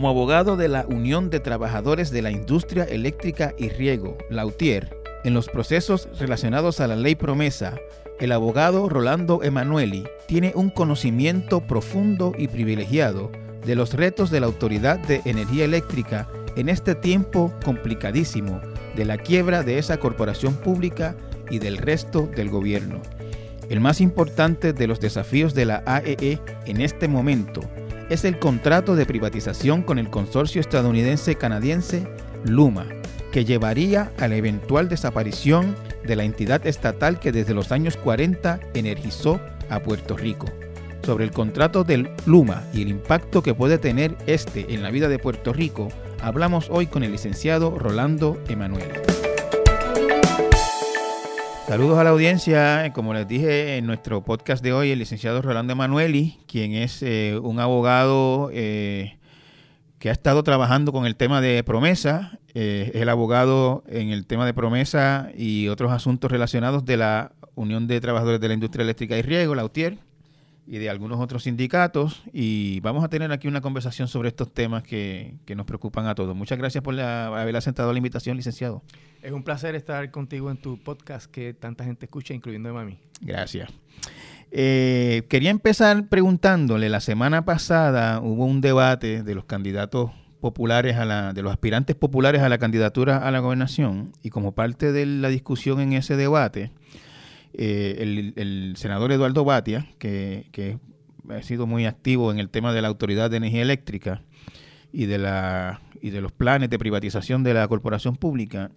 Como abogado de la Unión de Trabajadores de la Industria Eléctrica y Riego, la UTIER, en los procesos relacionados a la ley promesa, el abogado Rolando Emanueli tiene un conocimiento profundo y privilegiado de los retos de la Autoridad de Energía Eléctrica en este tiempo complicadísimo de la quiebra de esa corporación pública y del resto del gobierno. El más importante de los desafíos de la AEE e en este momento es el contrato de privatización con el consorcio estadounidense-canadiense Luma, que llevaría a la eventual desaparición de la entidad estatal que desde los años 40 energizó a Puerto Rico. Sobre el contrato del Luma y el impacto que puede tener este en la vida de Puerto Rico, hablamos hoy con el licenciado Rolando Emanuel. Saludos a la audiencia. Como les dije en nuestro podcast de hoy, el licenciado Rolando Emanueli, quien es eh, un abogado eh, que ha estado trabajando con el tema de promesa, eh, es el abogado en el tema de promesa y otros asuntos relacionados de la Unión de Trabajadores de la Industria Eléctrica y Riego, la UTIER, y de algunos otros sindicatos. Y vamos a tener aquí una conversación sobre estos temas que, nos preocupan a todos. Muchas gracias por haber aceptado la invitación, licenciado. Es un placer estar contigo en tu podcast que tanta gente escucha, incluyendo a mami. Gracias. Eh, quería empezar preguntándole, la semana pasada hubo un debate de los candidatos populares a la, de los aspirantes populares a la candidatura a la gobernación y como parte de la discusión en ese debate, eh, el, senador Eduardo Batia, que, ha sido muy activo en el tema de la Autoridad de Energía Eléctrica y de, la, y de los planes de privatización de la corporación pública,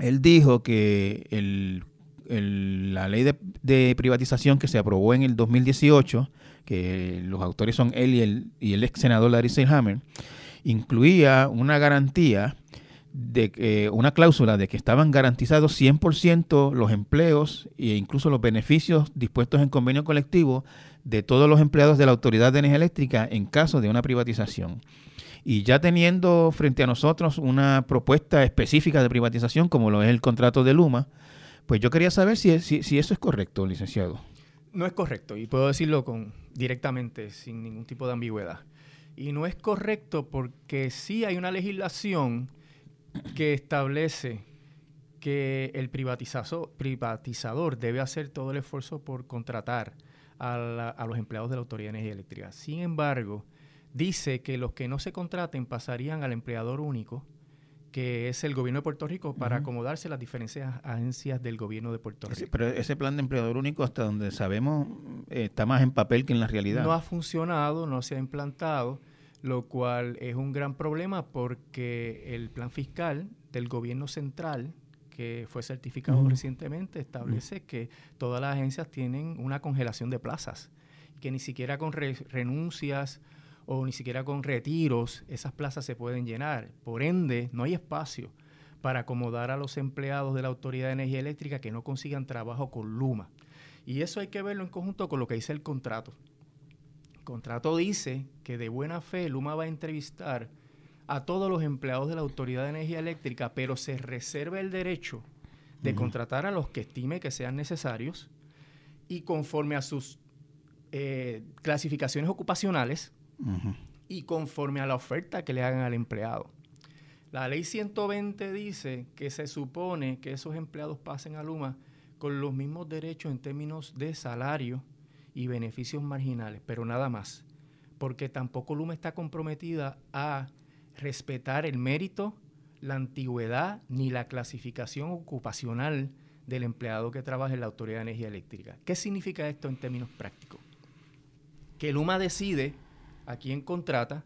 él dijo que el, la ley de, privatización que se aprobó en el 2018, que los autores son él y el, y el ex senador Larry Selhammer, incluía una garantía de una cláusula de que estaban garantizados 100% los empleos e incluso los beneficios dispuestos en convenio colectivo de todos los empleados de la Autoridad de Energía Eléctrica en caso de una privatización. Y ya teniendo frente a nosotros una propuesta específica de privatización, como lo es el contrato de Luma, pues yo quería saber si, si, eso es correcto, licenciado. No es correcto, y puedo decirlo con, directamente, sin ningún tipo de ambigüedad. Y no es correcto porque sí hay una legislación que establece que el privatizador, privatizador debe hacer todo el esfuerzo por contratar a, a los empleados de la Autoridad de Energía Eléctrica. Sin embargo, dice que los que no se contraten pasarían al empleador único, que es el gobierno de Puerto Rico, para acomodarse a las diferentes agencias del gobierno de Puerto Rico. pero ese plan de empleador único, hasta donde sabemos, eh, está más en papel que en la realidad. No ha funcionado, no se ha implantado, lo cual es un gran problema porque el plan fiscal del gobierno central, que fue certificado recientemente, establece que todas las agencias tienen una congelación de plazas, que ni siquiera con renuncias o ni siquiera con retiros esas plazas se pueden llenar. Por ende, no hay espacio para acomodar a los empleados de la Autoridad de Energía Eléctrica que no consigan trabajo con Luma. Y eso hay que verlo en conjunto con lo que dice el contrato. Contrato dice que de buena fe Luma va a entrevistar a todos los empleados de la Autoridad de Energía Eléctrica, pero se reserva el derecho de contratar a los que estime que sean necesarios y conforme a sus eh, clasificaciones ocupacionales, y conforme a la oferta que le hagan al empleado. La ley 120 dice que se supone que esos empleados pasen a Luma con los mismos derechos en términos de salario y beneficios marginales, pero nada más, porque tampoco Luma está comprometida a respetar el mérito, la antigüedad ni la clasificación ocupacional del empleado que trabaja en la Autoridad de Energía Eléctrica. ¿Qué significa esto en términos prácticos? Que Luma decide a quién contrata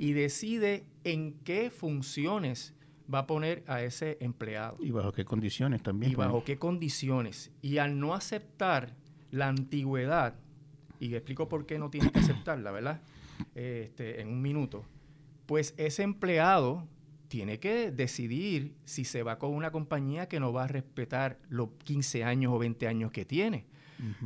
y decide en qué funciones va a poner a ese empleado. Y bajo qué condiciones también. Y bajo qué condiciones. Y al no aceptar la antigüedad, y explico por qué no tiene que aceptarla, ¿verdad? Este, en un minuto, pues ese empleado tiene que decidir si se va con una compañía que no va a respetar los 15 años o 20 años que tiene.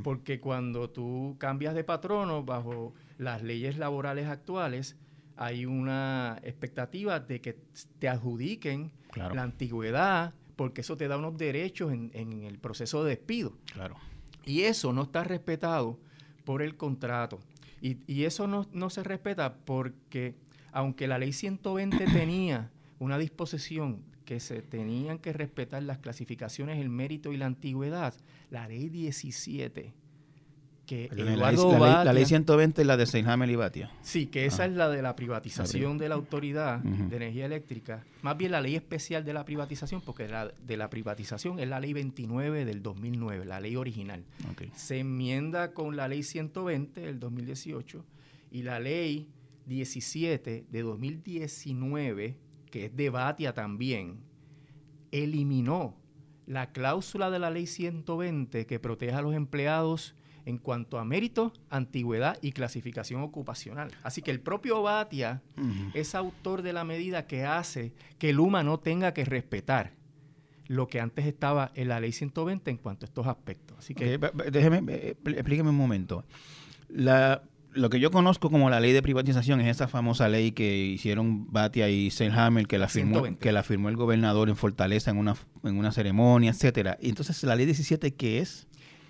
Porque cuando tú cambias de patrono bajo las leyes laborales actuales, hay una expectativa de que te adjudiquen la antigüedad, porque eso te da unos derechos en, el proceso de despido. Claro. Y eso no está respetado por el contrato. Y, eso no, se respeta porque aunque la ley 120 tenía una disposición que se tenían que respetar las clasificaciones, el mérito y la antigüedad, la ley 17 que la, ley, 120 es la de Seinhamel y Batia. Sí, que esa ah. es la de la privatización de la autoridad de energía eléctrica. Más bien la ley especial de la privatización, porque la de la privatización es la ley 29 del 2009, la ley original. Se enmienda con la ley 120 del 2018 y la ley 17 de 2019, que es de Batia también, eliminó la cláusula de la ley 120 que protege a los empleados en cuanto a mérito, antigüedad y clasificación ocupacional. Así que el propio Batia es autor de la medida que hace que el UMA no tenga que respetar lo que antes estaba en la ley 120 en cuanto a estos aspectos. Así que déjeme explíqueme un momento. lo que yo conozco como la ley de privatización es esa famosa ley que hicieron Batia y Selhammer, que la firmó que la firmó el gobernador en Fortaleza en una en una ceremonia, etcétera. Y entonces la ley 17 qué es?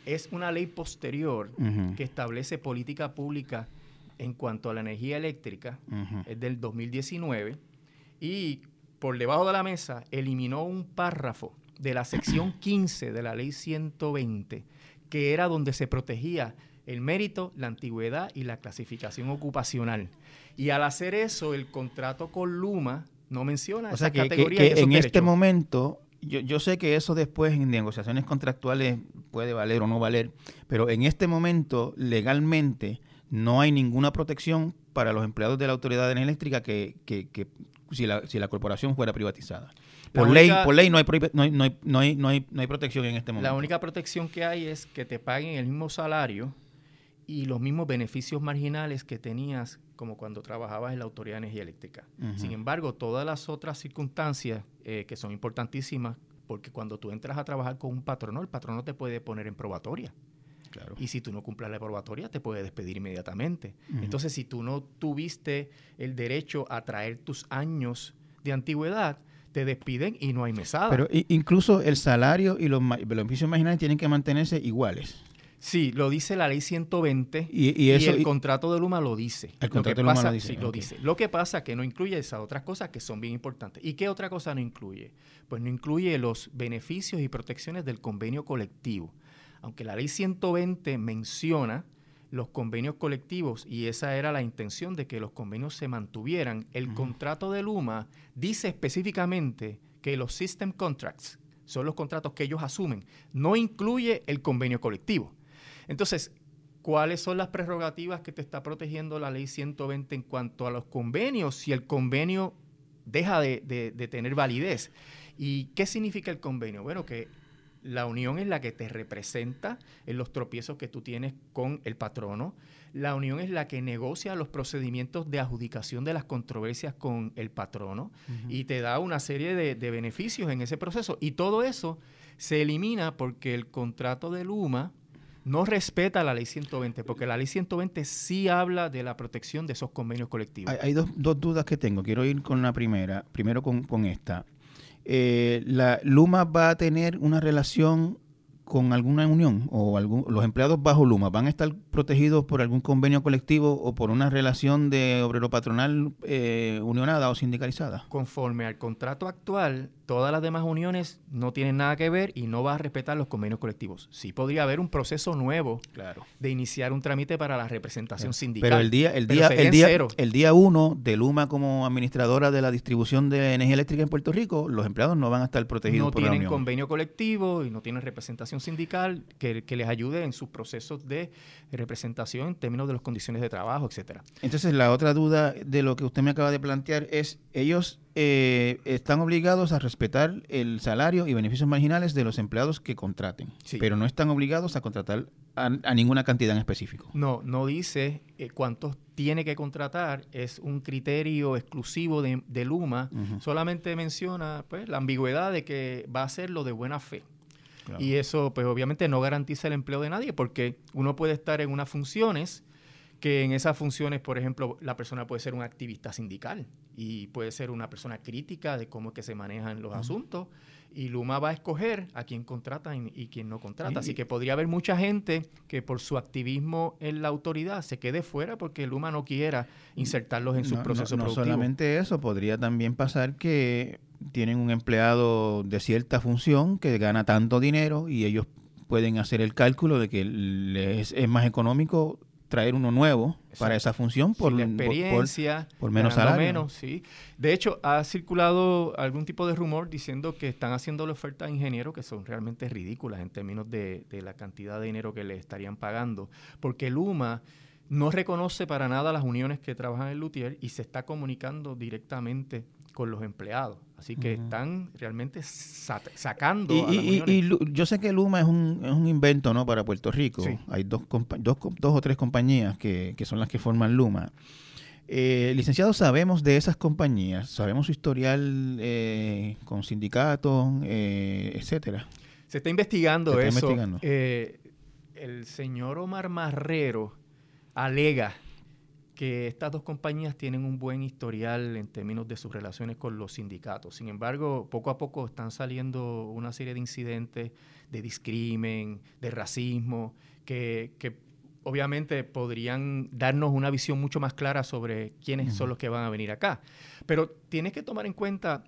Es una ley posterior que establece política pública en cuanto a la energía eléctrica, es del 2019, y por debajo de la mesa eliminó un párrafo de la sección 15 de la ley 120, que era donde se protegía el mérito, la antigüedad y la clasificación ocupacional. Y al hacer eso, el contrato con Luma no menciona o esa sea, que, en este momento yo, yo, sé que eso después en negociaciones contractuales puede valer o no valer, pero en este momento legalmente no hay ninguna protección para los empleados de la Autoridad Eléctrica que, que, que si, la, si la corporación fuera privatizada. Por ley, por ley no hay, no, hay, no, hay, no, hay, no hay protección en este momento. La única protección que hay es que te paguen el mismo salario y los mismos beneficios marginales que tenías como cuando trabajabas en la Autoridad de Energía Eléctrica. Sin embargo, todas las otras circunstancias eh, que son importantísimas, porque cuando tú entras a trabajar con un patrono, el patrono te puede poner en probatoria. Claro. Y si tú no cumples la probatoria, te puede despedir inmediatamente. Entonces, si tú no tuviste el derecho a traer tus años de antigüedad, te despiden y no hay mesada. Pero incluso el salario y los beneficios marginales tienen que mantenerse iguales. Sí, lo dice la ley 120 y, el contrato de Luma lo dice. El contrato de Luma lo dice. Sí, lo dice. Lo que pasa es que no incluye esas otras cosas que son bien importantes. ¿Y qué otra cosa no incluye? Pues no incluye los beneficios y protecciones del convenio colectivo. Aunque la ley 120 menciona los convenios colectivos y esa era la intención de que los convenios se mantuvieran, el contrato de Luma dice específicamente que los system contracts son los contratos que ellos asumen, no incluye el convenio colectivo. Entonces, ¿cuáles son las prerrogativas que te está protegiendo la ley 120 en cuanto a los convenios si el convenio deja de, tener validez? ¿Y qué significa el convenio? Bueno, que la unión es la que te representa en los tropiezos que tú tienes con el patrono. La unión es la que negocia los procedimientos de adjudicación de las controversias con el patrono y te da una serie de, de, beneficios en ese proceso. Y todo eso se elimina porque el contrato de Luma no respeta la ley 120, porque la ley 120 sí habla de la protección de esos convenios colectivos. Hay, dos, dudas que tengo. Quiero ir con la primera, primero con, esta. Eh, ¿La Luma va a tener una relación con alguna unión o algún, los empleados bajo Luma van a estar protegidos por algún convenio colectivo o por una relación de obrero patronal eh, unionada o sindicalizada? Conforme al contrato actual, todas las demás uniones no tienen nada que ver y no va a respetar los convenios colectivos. Sí podría haber un proceso nuevo claro. de iniciar un trámite para la representación sindical. Pero el día el día el día, el día uno de Luma como administradora de la distribución de energía eléctrica en Puerto Rico, los empleados no van a estar protegidos por la unión. No tienen convenio colectivo y no tienen representación sindical que, les ayude en sus procesos de representación en términos de las condiciones de trabajo, etcétera. Entonces, la otra duda de lo que usted me acaba de plantear es, ellos eh, están obligados a respetar el salario y beneficios marginales de los empleados que contraten, pero no están obligados a contratar a, ninguna cantidad en específico. No, no dice eh, cuántos tiene que contratar, es un criterio exclusivo de, Luma, solamente menciona pues, la ambigüedad de que va a hacerlo de buena fe. Y eso, pues obviamente no garantiza el empleo de nadie, porque uno puede estar en unas funciones que en esas funciones, por ejemplo, la persona puede ser un activista sindical y puede ser una persona crítica de cómo es que se manejan los asuntos. Y Luma va a escoger a quién contrata y, quién no contrata. Así que podría haber mucha gente que por su activismo en la autoridad se quede fuera porque Luma no quiera insertarlos en sus procesos no, no solamente eso, podría también pasar que tienen un empleado de cierta función que gana tanto dinero y ellos pueden hacer el cálculo de que les es más económico traer uno nuevo para esa función por, la experiencia, por, menos salario. Menos, sí. De hecho, ha circulado algún tipo de rumor diciendo que están haciendo la oferta a ingenieros que son realmente ridículas en términos de, de la cantidad de dinero que le estarían pagando, porque Luma no reconoce para nada las uniones que trabajan en Lutier y se está comunicando directamente con los empleados. Así que están realmente sacando. Y, y, yo sé que Luma es un, es un invento ¿no? para Puerto Rico. Hay dos, dos, dos, o tres compañías que, que, son las que forman Luma. Eh, licenciados, sabemos de esas compañías, sabemos su historial eh, con sindicatos, eh, etcétera. Se está investigando eso. Eh, el señor Omar Marrero alega que estas dos compañías tienen un buen historial en términos de sus relaciones con los sindicatos. Sin embargo, poco a poco están saliendo una serie de incidentes de discrimen, de racismo, que, obviamente podrían darnos una visión mucho más clara sobre quiénes son los que van a venir acá. Pero tienes que tomar en cuenta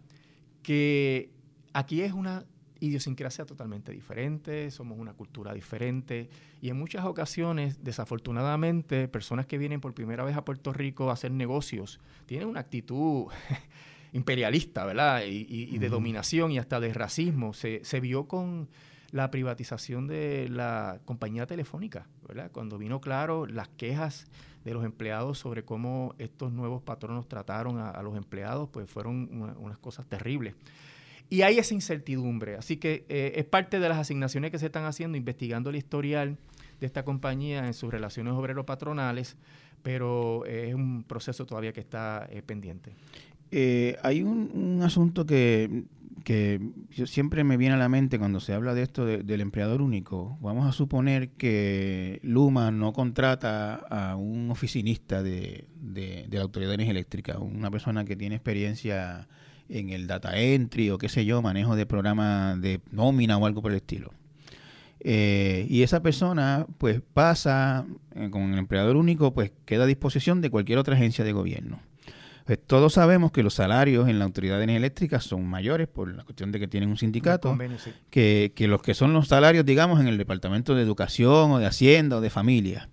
que aquí es una idiosincrasia totalmente diferente, somos una cultura diferente y en muchas ocasiones, desafortunadamente, personas que vienen por primera vez a Puerto Rico a hacer negocios tienen una actitud imperialista, ¿verdad? Y, de dominación y hasta de racismo. Se, vio con la privatización de la compañía telefónica, ¿verdad? Cuando vino claro las quejas de los empleados sobre cómo estos nuevos patronos trataron a, los empleados, pues fueron unas cosas terribles. Y hay esa incertidumbre. Así que eh, es parte de las asignaciones que se están haciendo, investigando el historial de esta compañía en sus relaciones obrero-patronales, pero es un proceso todavía que está eh, pendiente. Eh, hay un, asunto que, que siempre me viene a la mente cuando se habla de esto del empleador único. Vamos a suponer que Luma no contrata a un oficinista de, de, de la Autoridad de Energía Eléctrica, una persona que tiene experiencia en el data entry o qué sé yo, manejo de programa de nómina o algo por el estilo. Eh, y esa persona pues pasa eh, con el empleador único, pues queda a disposición de cualquier otra agencia de gobierno. Pues, todos sabemos que los salarios en la Autoridad de Energía Eléctrica son mayores por la cuestión de que tienen un sindicato que, que los que son los salarios, digamos, en el Departamento de Educación o de Hacienda o de Familia.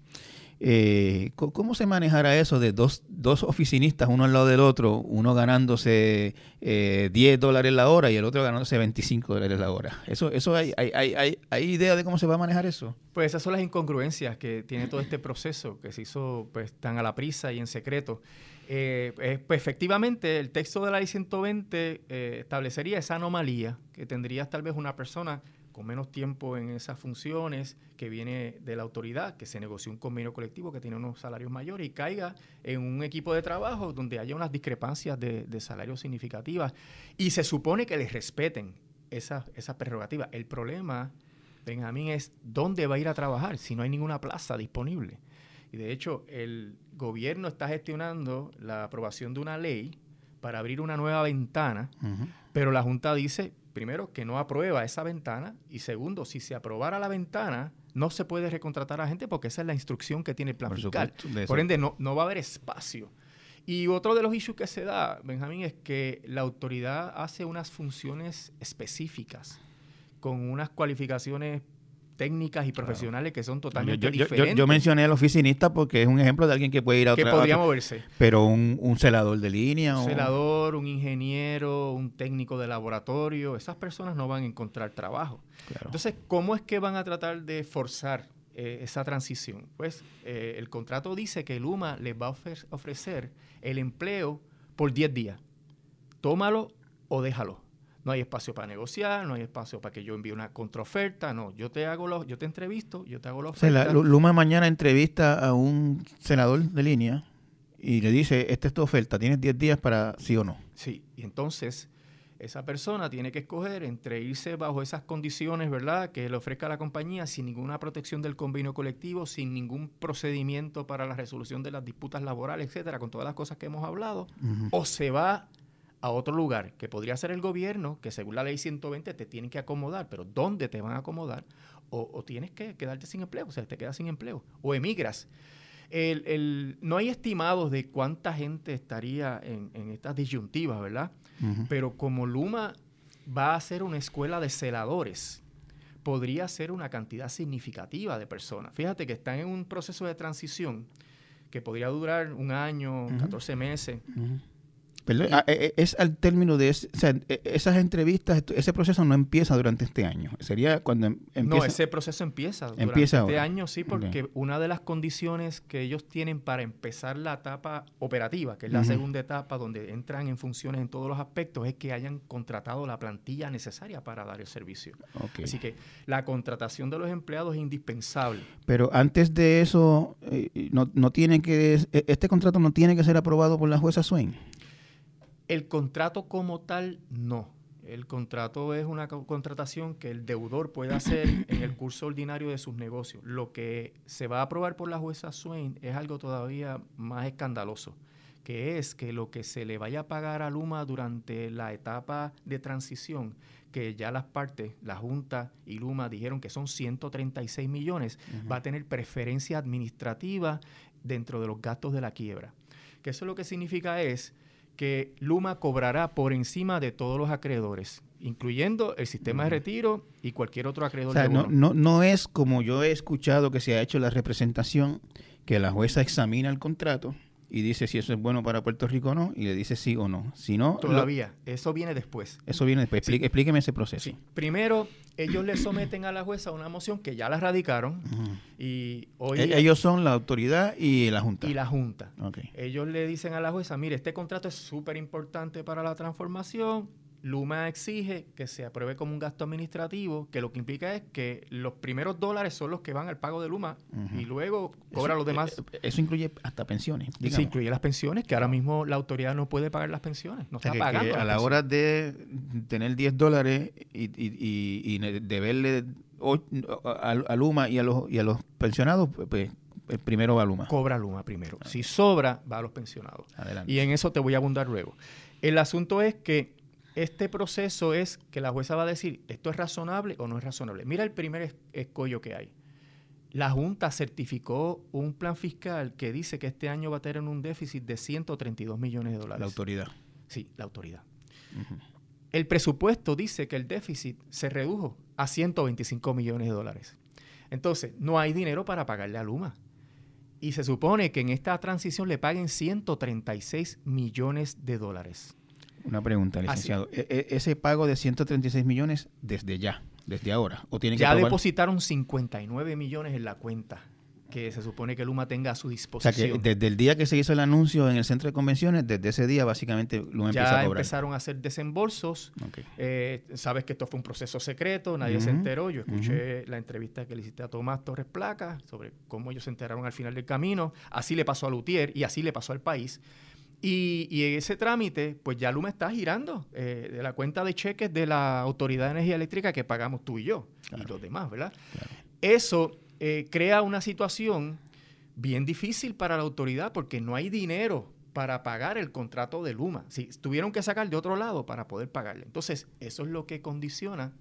Eh, ¿Cómo se manejará eso de dos, dos, oficinistas, uno al lado del otro, uno ganándose eh, 10 dólares la hora y el otro ganándose 25 dólares la hora? ¿Eso, eso hay, hay, hay, hay, idea de cómo se va a manejar eso? Pues esas son las incongruencias que tiene todo este proceso, que se hizo pues tan a la prisa y en secreto. Eh, pues efectivamente, el texto de la ley 120 eh, establecería esa anomalía, que tendrías tal vez una persona con menos tiempo en esas funciones, que viene de la autoridad, que se negoció un convenio colectivo que tiene unos salarios mayores y caiga en un equipo de trabajo donde haya unas discrepancias de, salarios significativas y se supone que les respeten esas esa prerrogativas. El problema, Benjamín, es dónde va a ir a trabajar si no hay ninguna plaza disponible. Y de hecho, el gobierno está gestionando la aprobación de una ley para abrir una nueva ventana, pero la Junta dice, primero, que no aprueba esa ventana y segundo, si se aprobara la ventana, no se puede recontratar a gente porque esa es la instrucción que tiene el plan fiscal. Por ende, no, no va a haber espacio. Y otro de los issues que se da, Benjamín, es que la autoridad hace unas funciones específicas con unas cualificaciones técnicas y profesionales que son totalmente diferentes. Yo, mencioné al oficinista porque es un ejemplo de alguien que puede ir a otra... Que podría moverse. Pero un, un celador de línea... Un celador, un ingeniero, un técnico de laboratorio, esas personas no van a encontrar trabajo. Entonces, ¿cómo es que van a tratar de forzar eh, esa transición? Pues eh, el contrato dice que Luma les va a ofrecer el empleo por 10 días. Tómalo o déjalo no hay espacio para negociar, no hay espacio para que yo envíe una contraoferta, no, yo te hago lo, yo te entrevisto, yo te hago la oferta. Luma mañana entrevista a un senador de línea y le dice, esta es tu oferta, tienes 10 días para sí o no. Sí, y entonces esa persona tiene que escoger entre irse bajo esas condiciones, ¿verdad?, que le ofrezca la compañía sin ninguna protección del convenio colectivo, sin ningún procedimiento para la resolución de las disputas laborales, etcétera, con todas las cosas que hemos hablado, o se va a otro lugar, que podría ser el gobierno, que según la ley 120 te tienen que acomodar, pero ¿dónde te van a acomodar? O, tienes que quedarte sin empleo, o sea, te quedas sin empleo, o emigras. El, no hay estimados de cuánta gente estaría en, estas disyuntivas, ¿verdad? Pero como Luma va a ser una escuela de celadores, podría ser una cantidad significativa de personas. Fíjate que están en un proceso de transición que podría durar un año, 14 meses. Eh, es al término de e, esas entrevistas, ese proceso no empieza durante este año. Sería cuando em, empieza. No, ese proceso empieza durante este año, sí, porque una de las condiciones que ellos tienen para empezar la etapa operativa, que es la segunda etapa donde entran en funciones en todos los aspectos, es que hayan contratado la plantilla necesaria para dar el servicio. Así que la contratación de los empleados es indispensable. Pero antes de eso, eh, no, no tiene que e, este contrato no tiene que ser aprobado por la jueza Swain. El contrato como tal, no. El contrato es una contratación que el deudor puede hacer en el curso ordinario de sus negocios. Lo que se va a aprobar por la jueza Swain es algo todavía más escandaloso, que es que lo que se le vaya a pagar a Luma durante la etapa de transición, que ya las partes, la Junta y Luma dijeron que son 136 millones, va a tener preferencia administrativa dentro de los gastos de la quiebra. Que eso lo que significa es que Luma cobrará por encima de todos los acreedores, incluyendo el sistema de retiro y cualquier otro acreedor. O no, no, no es como yo he escuchado que se ha hecho la representación, que la jueza examina el contrato y dice si eso es bueno para Puerto Rico o no, y le dice sí o no. Si no, Todavía, eso viene después. Eso viene después. Explíqueme ese proceso. Primero, ellos le someten a la jueza una moción que ya la radicaron y hoy... E-, ellos son la autoridad y la Junta. Y la Junta. Ellos le dicen a la jueza, mire, este contrato es súper importante para la transformación, Luma exige que se apruebe como un gasto administrativo, que lo que implica es que los primeros dólares son los que van al pago de Luma y luego cobra los demás. Eh, eso incluye hasta pensiones. Sí, incluye las pensiones, que ahora mismo la autoridad no puede pagar las pensiones, no está pagando. a la hora de tener 10 dólares y, y, y, deberle a, Luma y a los, y a los pensionados, pues, pues primero va Luma. Cobra Luma primero. Ah. Si sobra, va a los pensionados. Y en eso te voy a abundar luego. El asunto es que este proceso es que la jueza va a decir, ¿esto es razonable o no es razonable? Mira el primer escollo que hay. La Junta certificó un plan fiscal que dice que este año va a tener un déficit de 132 millones de dólares. La autoridad. Sí, la autoridad. El presupuesto dice que el déficit se redujo a 125 millones de dólares. Entonces, no hay dinero para pagarle a Luma. Y se supone que en esta transición le paguen 136 millones de dólares. Una pregunta, licenciado. E, e, ¿Ese pago de 136 millones desde ya, desde ahora? ¿O tiene ya depositaron 59 millones en la cuenta que se supone que Luma tenga a su disposición. O sea, que desde el día que se hizo el anuncio en el centro de convenciones, desde ese día básicamente Luma empieza a cobrar. Ya empezaron a hacer desembolsos. Eh, sabes que esto fue un proceso secreto, nadie se enteró. Yo escuché la entrevista que le hiciste a Tomás Torres Placa sobre cómo ellos se enteraron al final del camino. Así le pasó a Lutier y así le pasó al país. Y, y, ese trámite, pues ya Luma está girando eh, de la cuenta de cheques de la Autoridad de Energía Eléctrica que pagamos tú y yo y los demás, ¿verdad? Eso eh, crea una situación bien difícil para la autoridad porque no hay dinero para pagar el contrato de Luma. Si tuvieron que sacar de otro lado para poder pagarle. Entonces, eso es lo que condiciona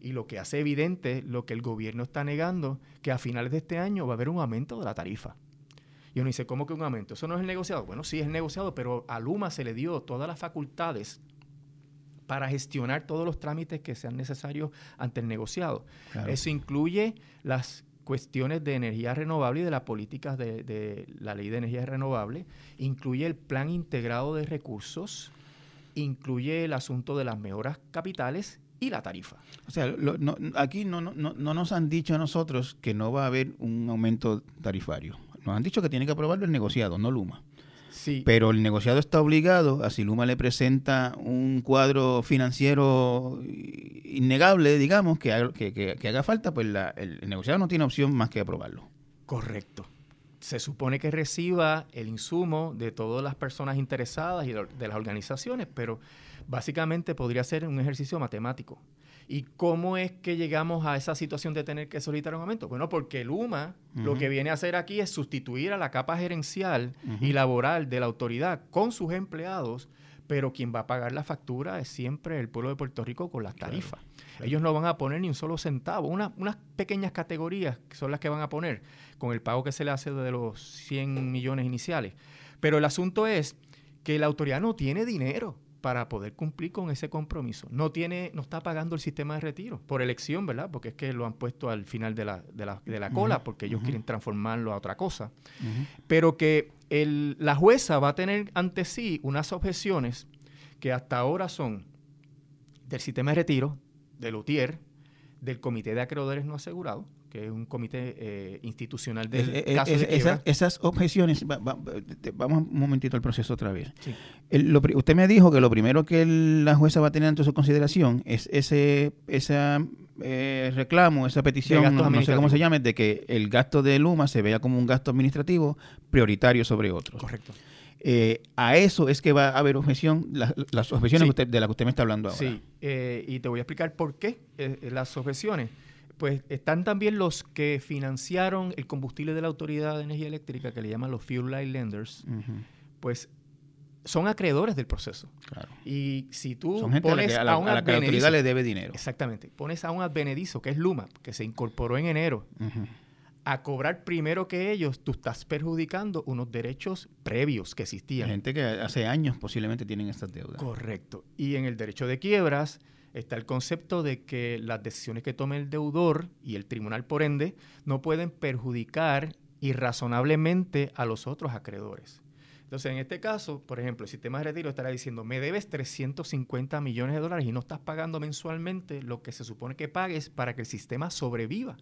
y lo que hace evidente lo que el gobierno está negando, que a finales de este año va a haber un aumento de la tarifa. Y uno dice, ¿cómo que un aumento? ¿Eso no es el negociado? Bueno, sí es negociado, pero a Luma se le dio todas las facultades para gestionar todos los trámites que sean necesarios ante el negociado. Eso incluye las cuestiones de energía renovable y de las políticas de, la ley de energía renovable, incluye el plan integrado de recursos, incluye el asunto de las mejoras capitales y la tarifa. O sea, aquí no, no, no nos han dicho a nosotros que no va a haber un aumento tarifario. Nos han dicho que tiene que aprobarlo el negociado, no Luma. Sí. Pero el negociado está obligado, a si Luma le presenta un cuadro financiero innegable, digamos, que, haga, que, haga falta, pues el, negociado no tiene opción más que aprobarlo. Correcto. Se supone que reciba el insumo de todas las personas interesadas y de las organizaciones, pero básicamente podría ser un ejercicio matemático. ¿Y cómo es que llegamos a esa situación de tener que solicitar un aumento? Bueno, porque el UMA lo que viene a hacer aquí es sustituir a la capa gerencial y laboral de la autoridad con sus empleados pero quien va a pagar la factura es siempre el pueblo de Puerto Rico con las tarifas. Ellos no van a poner ni un solo centavo, unas pequeñas categorías son las que van a poner con el pago que se le hace de los 100 millones iniciales. Pero el asunto es que la autoridad no tiene dinero para poder cumplir con ese compromiso. No tiene, no está pagando el sistema de retiro por elección, ¿verdad? Porque es que lo han puesto al final de la, de la, de la cola, porque ellos quieren transformarlo a otra cosa. Pero que el, la jueza va a tener ante sí unas objeciones que hasta ahora son del sistema de retiro, del UTIER, del Comité de Acreedores No Asegurados, que es un comité eh, institucional del caso de Esas objeciones, vamos un momentito al proceso otra vez. usted me dijo que lo primero que la jueza va a tener ante su consideración es ese ese eh, reclamo, esa petición, no, sé cómo se llame, de que el gasto de Luma se vea como un gasto administrativo prioritario sobre otros. Correcto. Eh, a eso es que va a haber objeción, las objeciones de las que usted me está hablando ahora. Sí, y te voy a explicar por qué las objeciones pues están también los que financiaron el combustible de la Autoridad de Energía Eléctrica, que le llaman los Fuel Light Lenders, pues son acreedores del proceso. Claro. Y si tú pones a, la, un la autoridad le debe dinero. Exactamente. Pones a un advenedizo, que es Luma, que se incorporó en enero, a cobrar primero que ellos, tú estás perjudicando unos derechos previos que existían. Gente que hace años posiblemente tienen estas deudas. Correcto. Y en el derecho de quiebras está el concepto de que las decisiones que tome el deudor y el tribunal, por ende, no pueden perjudicar irrazonablemente a los otros acreedores. Entonces, en este caso, por ejemplo, el sistema de retiro estará diciendo, me debes 350 millones de dólares y no estás pagando mensualmente lo que se supone que pagues para que el sistema sobreviva.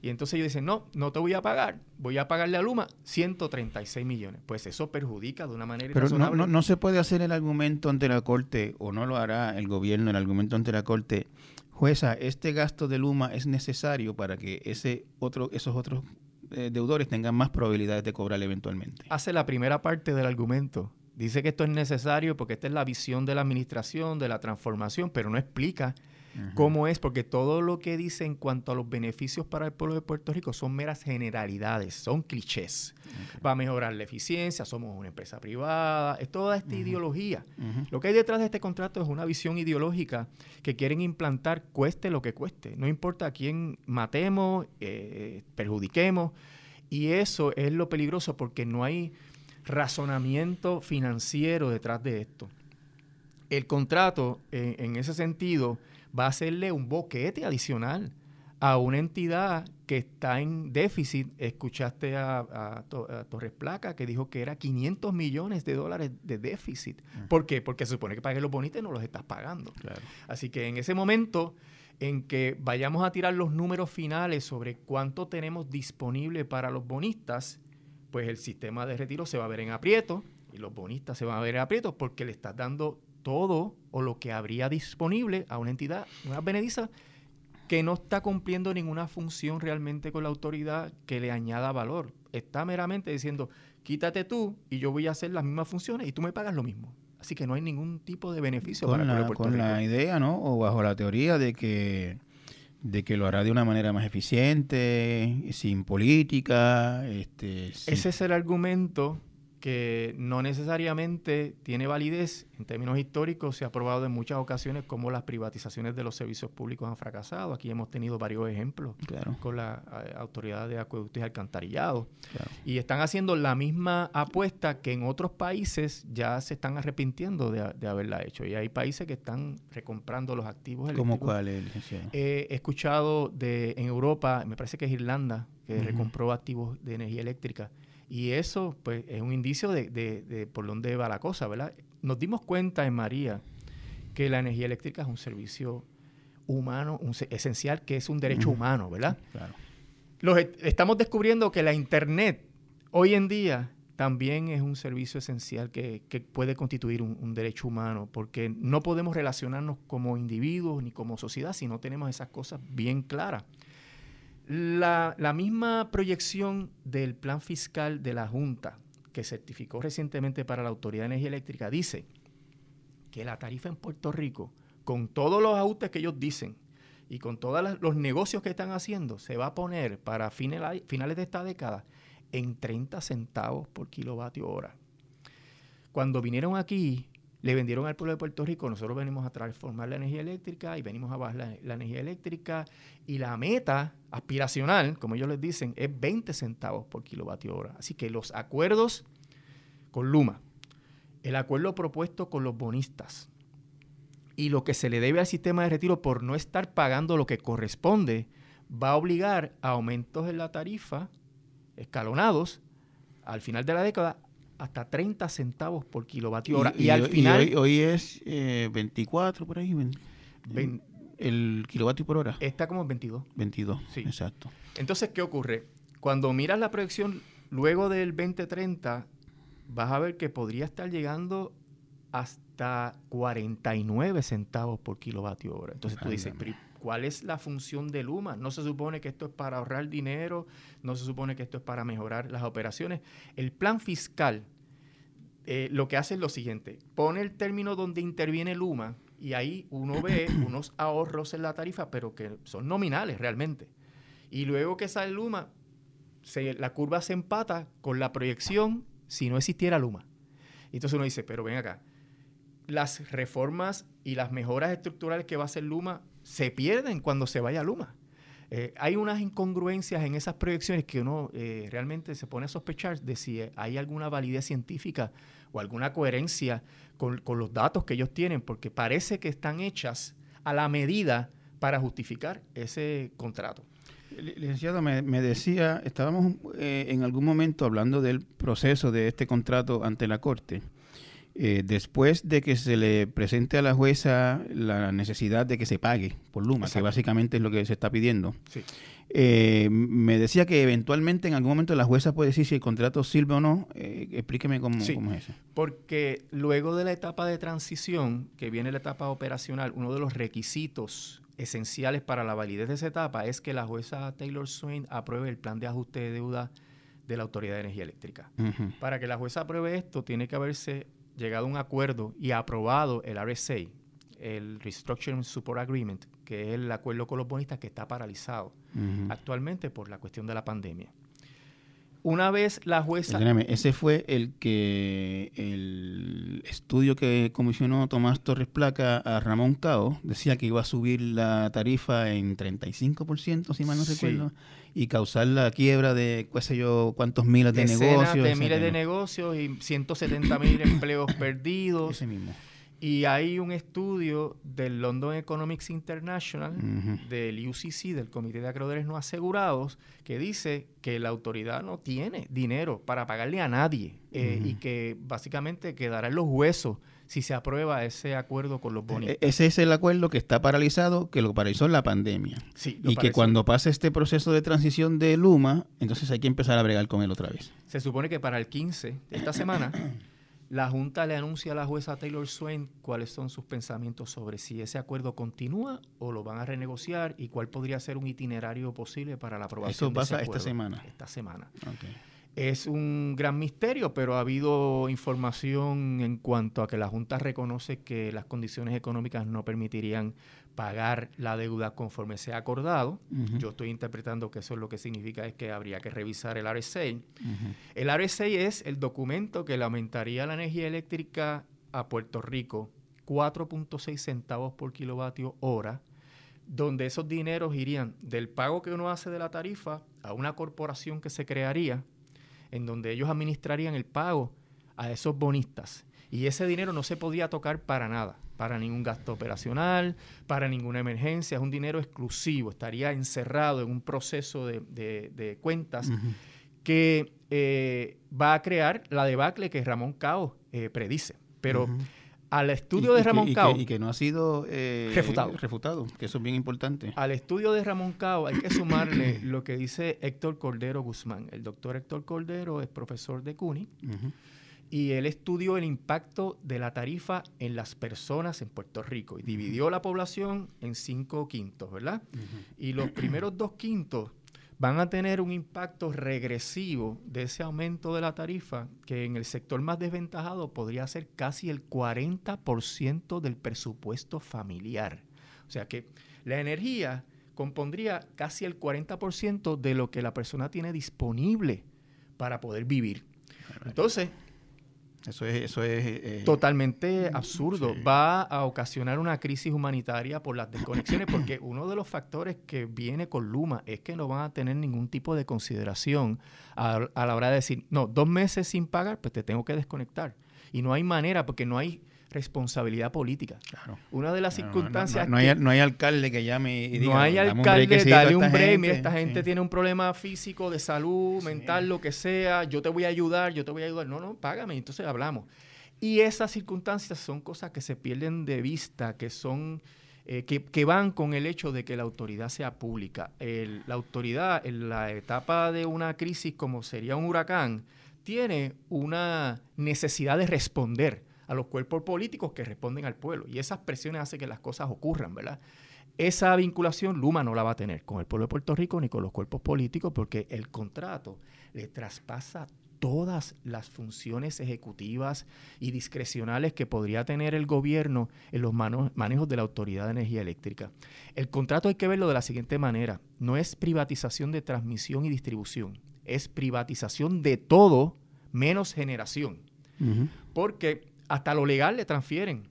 Y entonces ellos dicen, no, no te voy a pagar, voy a pagarle a Luma 136 millones. Pues eso perjudica de una manera Pero no, no, no, se puede hacer el argumento ante la Corte, o no lo hará el gobierno el argumento ante la Corte, jueza, este gasto de Luma es necesario para que ese otro, esos otros eh, deudores tengan más probabilidades de cobrar eventualmente. Hace la primera parte del argumento. Dice que esto es necesario porque esta es la visión de la administración, de la transformación, pero no explica cómo es, porque todo lo que dice en cuanto a los beneficios para el pueblo de Puerto Rico son meras generalidades, son clichés. Va a mejorar la eficiencia, somos una empresa privada, es toda esta ideología. Lo que hay detrás de este contrato es una visión ideológica que quieren implantar cueste lo que cueste, no importa a quién matemos, eh, perjudiquemos, y eso es lo peligroso porque no hay razonamiento financiero detrás de esto. El contrato, en ese sentido, va a hacerle un boquete adicional a una entidad que está en déficit. Escuchaste a, Torres Placa que dijo que era 500 millones de dólares de déficit. ¿Por qué? Porque se supone que pagues los bonitos y no los estás pagando. Así que en ese momento en que vayamos a tirar los números finales sobre cuánto tenemos disponible para los bonistas, pues el sistema de retiro se va a ver en aprieto y los bonistas se van a ver en aprieto porque le estás dando todo o lo que habría disponible a una entidad, una benediza, que no está cumpliendo ninguna función realmente con la autoridad que le añada valor. Está meramente diciendo, quítate tú y yo voy a hacer las mismas funciones y tú me pagas lo mismo. Así que no hay ningún tipo de beneficio para la, Con la idea, ¿no? O bajo la teoría de que de que lo hará de una manera más eficiente, sin política. Este, Ese es el argumento que no necesariamente tiene validez en términos históricos, se ha probado en muchas ocasiones como las privatizaciones de los servicios públicos han fracasado. Aquí hemos tenido varios ejemplos con la eh, autoridad de acueductos y alcantarillado. Y están haciendo la misma apuesta que en otros países ya se están arrepintiendo de, haberla hecho. Y hay países que están recomprando los activos ¿Cómo cuáles, he escuchado de en Europa, me parece que es Irlanda, que recompró activos de energía eléctrica y eso, pues, es un indicio de, de, por dónde va la cosa, ¿verdad? Nos dimos cuenta en María que la energía eléctrica es un servicio humano, un, esencial, que es un derecho humano, ¿verdad? Claro. Los, estamos descubriendo que la Internet hoy en día también es un servicio esencial que, que puede constituir un, un, derecho humano, porque no podemos relacionarnos como individuos ni como sociedad si no tenemos esas cosas bien claras. La, misma proyección del plan fiscal de la Junta que certificó recientemente para la Autoridad de Energía Eléctrica dice que la tarifa en Puerto Rico, con todos los ajustes que ellos dicen y con todos los negocios que están haciendo, se va a poner para finales de esta década en 30 centavos por kilovatio hora. Cuando vinieron aquí le vendieron al pueblo de Puerto Rico, nosotros venimos a transformar la energía eléctrica y venimos a bajar la, energía eléctrica y la meta aspiracional, como ellos les dicen, es 20 centavos por kilovatio hora. Así que los acuerdos con Luma, el acuerdo propuesto con los bonistas y lo que se le debe al sistema de retiro por no estar pagando lo que corresponde, va a obligar a aumentos en la tarifa escalonados al final de la década hasta 30 centavos por kilovatio hora. Y, al final... hoy, es 24 eh, por ahí. el kilovatio por hora. Está como en 22. 22, sí. exacto. Entonces, ¿qué ocurre? Cuando miras la proyección luego del 2030, vas a ver que podría estar llegando hasta 49 centavos por kilovatio hora. Entonces tú dices, ¿cuál es la función de Luma? No se supone que esto es para ahorrar dinero, no se supone que esto es para mejorar las operaciones. El plan fiscal eh, lo que hace es lo siguiente, pone el término donde interviene Luma y ahí uno ve unos ahorros en la tarifa, pero que son nominales realmente. Y luego que sale Luma, la curva se empata con la proyección si no existiera Luma. Entonces uno dice, pero ven acá, las reformas y las mejoras estructurales que va a hacer Luma se pierden cuando se vaya Luma. Eh, hay unas incongruencias en esas proyecciones que uno eh, realmente se pone a sospechar de si hay alguna validez científica o alguna coherencia con, los datos que ellos tienen, porque parece que están hechas a la medida para justificar ese contrato. Licenciado, me, decía, estábamos eh, en algún momento hablando del proceso de este contrato ante la Corte. Eh, después de que se le presente a la jueza la necesidad de que se pague por Luma, que básicamente es lo que se está pidiendo, eh, me decía que eventualmente en algún momento la jueza puede decir si el contrato sirve o no. Eh, explíqueme cómo, cómo, es eso. Porque luego de la etapa de transición, que viene la etapa operacional, uno de los requisitos esenciales para la validez de esa etapa es que la jueza Taylor Swain apruebe el plan de ajuste de deuda de la Autoridad de Energía Eléctrica. Para que la jueza apruebe esto, tiene que haberse llegado a un acuerdo y aprobado el RSA, el Restructuring Support Agreement, que es el acuerdo con los bonistas que está paralizado actualmente por la cuestión de la pandemia. Una vez la jueza... ese fue el que el estudio que comisionó Tomás Torres Placa a Ramón Cao decía que iba a subir la tarifa en 35%, si mal no recuerdo, y causar la quiebra de, qué sé yo, cuántos miles de negocios. de miles de negocios y 170 mil empleos perdidos. Ese mismo. Y hay un estudio del London Economics International, del UCC, del Comité de Acreedores No Asegurados, que dice que la autoridad no tiene dinero para pagarle a nadie eh, y que básicamente quedará en los huesos si se aprueba ese acuerdo con los bonos. E-, ese es el acuerdo que está paralizado, que lo paralizó en la pandemia. Sí, y que cuando pase este proceso de transición de Luma, entonces hay que empezar a bregar con él otra vez. Se supone que para el 15 de esta semana la Junta le anuncia a la jueza Taylor Swain cuáles son sus pensamientos sobre si ese acuerdo continúa o lo van a renegociar y cuál podría ser un itinerario posible para la aprobación. Eso pasa esta semana. Esta semana. Es un gran misterio, pero ha habido información en cuanto a que la Junta reconoce que las condiciones económicas no permitirían pagar la deuda conforme se ha acordado. Yo estoy interpretando que eso es lo que significa es que habría que revisar el RSA. El RSA es el documento que le aumentaría la energía eléctrica a Puerto Rico 4.6 centavos por kilovatio hora, donde esos dineros irían del pago que uno hace de la tarifa a una corporación que se crearía, en donde ellos administrarían el pago a esos bonistas. Y ese dinero no se podía tocar para nada para ningún gasto operacional, para ninguna emergencia, es un dinero exclusivo, estaría encerrado en un proceso de, cuentas que eh, va a crear la debacle que Ramón Cao eh, predice. Pero al estudio de Ramón Cao... y que no ha sido eh, refutado. refutado, que eso es bien importante. Al estudio de Ramón Cao hay que sumarle lo que dice Héctor Cordero Guzmán. El doctor Héctor Cordero es profesor de CUNY y él estudió el impacto de la tarifa en las personas en Puerto Rico y dividió la población en cinco quintos, ¿verdad? Y los primeros dos quintos van a tener un impacto regresivo de ese aumento de la tarifa que en el sector más desventajado podría ser casi el 40% del presupuesto familiar. O sea que la energía compondría casi el 40% de lo que la persona tiene disponible para poder vivir. Entonces, Eso es, eso es eh, totalmente absurdo. Va a ocasionar una crisis humanitaria por las desconexiones, porque uno de los factores que viene con Luma es que no van a tener ningún tipo de consideración a, la hora de decir, no, dos meses sin pagar, pues te tengo que desconectar. Y no hay manera, porque no hay responsabilidad política. Claro. Una de las circunstancias. No, hay, no, hay, alcalde que llame y diga. No hay alcalde, dale un break. Mira, esta gente tiene un problema físico, de salud, mental, lo que sea. Yo te voy a ayudar, yo te voy a ayudar. No, no, págame. Entonces hablamos. Y esas circunstancias son cosas que se pierden de vista, que son. Eh, que, van con el hecho de que la autoridad sea pública. la autoridad, en la etapa de una crisis como sería un huracán, tiene una necesidad de responder a los cuerpos políticos que responden al pueblo. Y esas presiones hacen que las cosas ocurran, ¿verdad? Esa vinculación Luma no la va a tener con el pueblo de Puerto Rico ni con los cuerpos políticos porque el contrato le traspasa todas las funciones ejecutivas y discrecionales que podría tener el gobierno en los manejos de la Autoridad de Energía Eléctrica. El contrato hay que verlo de la siguiente manera. No es privatización de transmisión y distribución, es privatización de todo menos generación. Porque hasta lo legal le transfieren.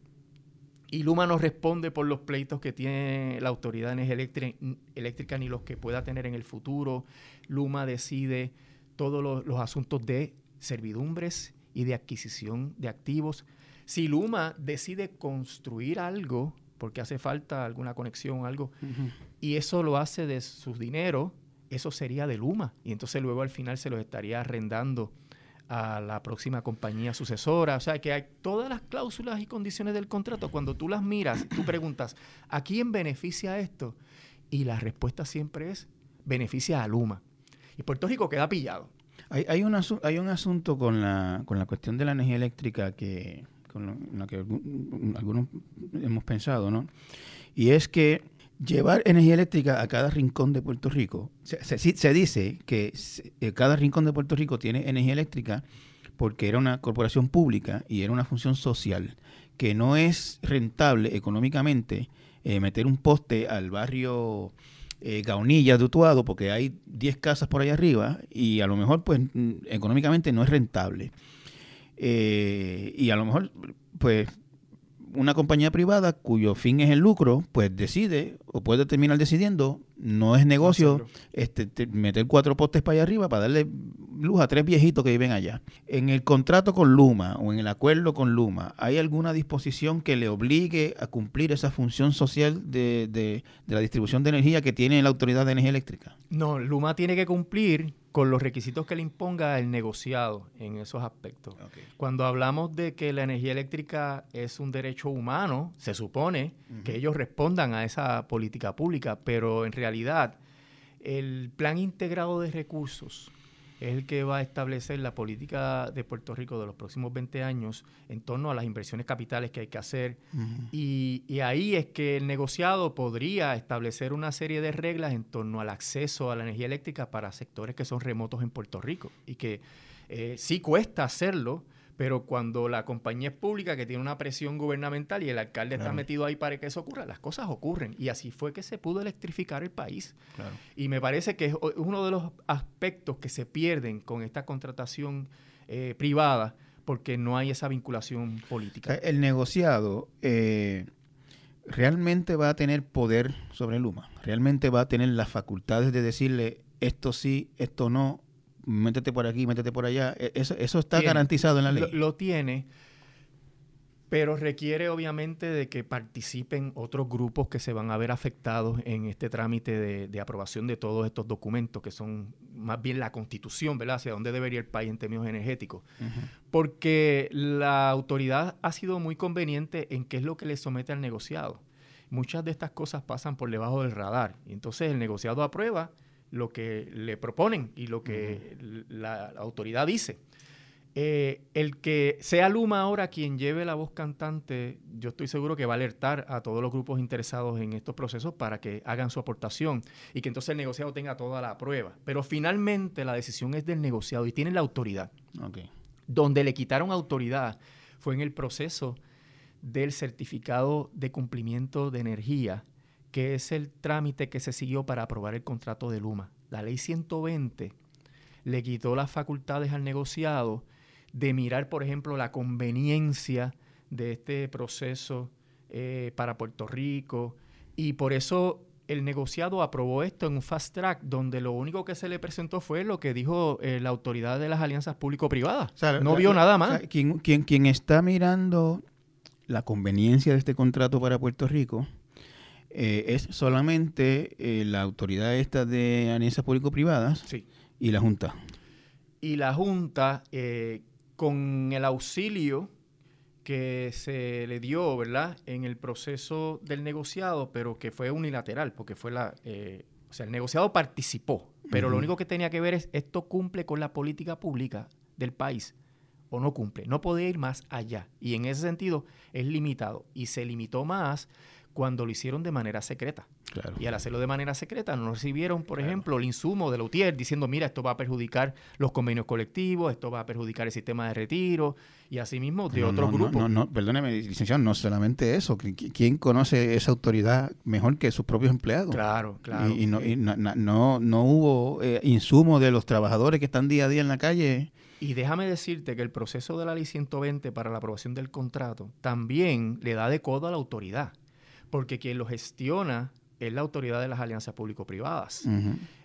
Y Luma no responde por los pleitos que tiene la Autoridad de Energía Eléctrica, ni los que pueda tener en el futuro. Luma decide todos los, asuntos de servidumbres y de adquisición de activos. Si Luma decide construir algo, porque hace falta alguna conexión, algo, y eso lo hace de sus dineros, eso sería de Luma. Y entonces luego al final se los estaría arrendando a la próxima compañía sucesora. O sea, que hay todas las cláusulas y condiciones del contrato. Cuando tú las miras, tú preguntas, ¿a quién beneficia esto? Y la respuesta siempre es, beneficia a Luma. Y Puerto Rico queda pillado. Hay, hay, un, hay un asunto con la, con la cuestión de la energía eléctrica que, con la que algunos hemos pensado, ¿no? Y es que llevar energía eléctrica a cada rincón de Puerto Rico. Se, dice que eh, cada rincón de Puerto Rico tiene energía eléctrica porque era una corporación pública y era una función social, que no es rentable económicamente eh, meter un poste al barrio eh, Gaunilla de Utuado porque hay 10 casas por ahí arriba y a lo mejor pues económicamente no es rentable. y a lo mejor pues una compañía privada cuyo fin es el lucro, pues decide o puede terminar decidiendo, no es negocio este, meter cuatro postes para allá arriba para darle luz a tres viejitos que viven allá. En el contrato con Luma o en el acuerdo con Luma, ¿hay alguna disposición que le obligue a cumplir esa función social de, de la distribución de energía que tiene la Autoridad de Energía Eléctrica? No, Luma tiene que cumplir con los requisitos que le imponga el negociado en esos aspectos. Cuando hablamos de que la energía eléctrica es un derecho humano, se supone que ellos respondan a esa política pública, pero en realidad el plan integrado de recursos es el que va a establecer la política de Puerto Rico de los próximos 20 años en torno a las inversiones capitales que hay que hacer. y, ahí es que el negociado podría establecer una serie de reglas en torno al acceso a la energía eléctrica para sectores que son remotos en Puerto Rico y que eh, sí cuesta hacerlo, pero cuando la compañía es pública, que tiene una presión gubernamental y el alcalde está metido ahí para que eso ocurra, las cosas ocurren. Y así fue que se pudo electrificar el país. Y me parece que es uno de los aspectos que se pierden con esta contratación eh, privada, porque no hay esa vinculación política. Eh, el negociado eh, realmente va a tener poder sobre Luma, realmente va a tener las facultades de decirle esto sí, esto no, métete por aquí, métete por allá. E, eso, eso está garantizado en la ley. Lo, tiene, pero requiere obviamente de que participen otros grupos que se van a ver afectados en este trámite de, aprobación de todos estos documentos, que son más bien la constitución, ¿verdad? Hacia dónde debería el país en términos energéticos. Porque la autoridad ha sido muy conveniente en qué es lo que le somete al negociado. Muchas de estas cosas pasan por debajo del radar. Y entonces el negociado aprueba lo que le proponen y lo que la, autoridad dice. Eh, el que sea Luma ahora quien lleve la voz cantante, yo estoy seguro que va a alertar a todos los grupos interesados en estos procesos para que hagan su aportación y que entonces el negociado tenga toda la prueba. Pero finalmente la decisión es del negociado y tiene la autoridad. Donde le quitaron autoridad fue en el proceso del certificado de cumplimiento de energía que es el trámite que se siguió para aprobar el contrato de Luma. La ley 120 le quitó las facultades al negociado de mirar, por ejemplo, la conveniencia de este proceso eh, para Puerto Rico. Y por eso el negociado aprobó esto en un fast track, donde lo único que se le presentó fue lo que dijo eh, la autoridad de las alianzas público-privadas. no vio nada más. quien, quien, está mirando la conveniencia de este contrato para Puerto Rico eh, es solamente la autoridad esta de alianzas público-privadas y la Junta. Y la Junta, con el auxilio que se le dio, ¿verdad?, en el proceso del negociado, pero que fue unilateral, porque fue la... Eh, o sea, el negociado participó, pero lo único que tenía que ver es esto cumple con la política pública del país o no cumple. No puede ir más allá. Y en ese sentido es limitado. Y se limitó más cuando lo hicieron de manera secreta. Y al hacerlo de manera secreta no recibieron, por ejemplo, el insumo de la UTIER diciendo, mira, esto va a perjudicar los convenios colectivos, esto va a perjudicar el sistema de retiro y asimismo de otros grupos. No, no, perdóneme, licenciado, no solamente eso. ¿Quién conoce esa autoridad mejor que sus propios empleados? Claro, claro. Y, no, no, hubo eh, insumo de los trabajadores que están día a día en la calle. Y déjame decirte que el proceso de la ley 120 para la aprobación del contrato también le da de codo a la autoridad porque quien lo gestiona es la autoridad de las alianzas público-privadas.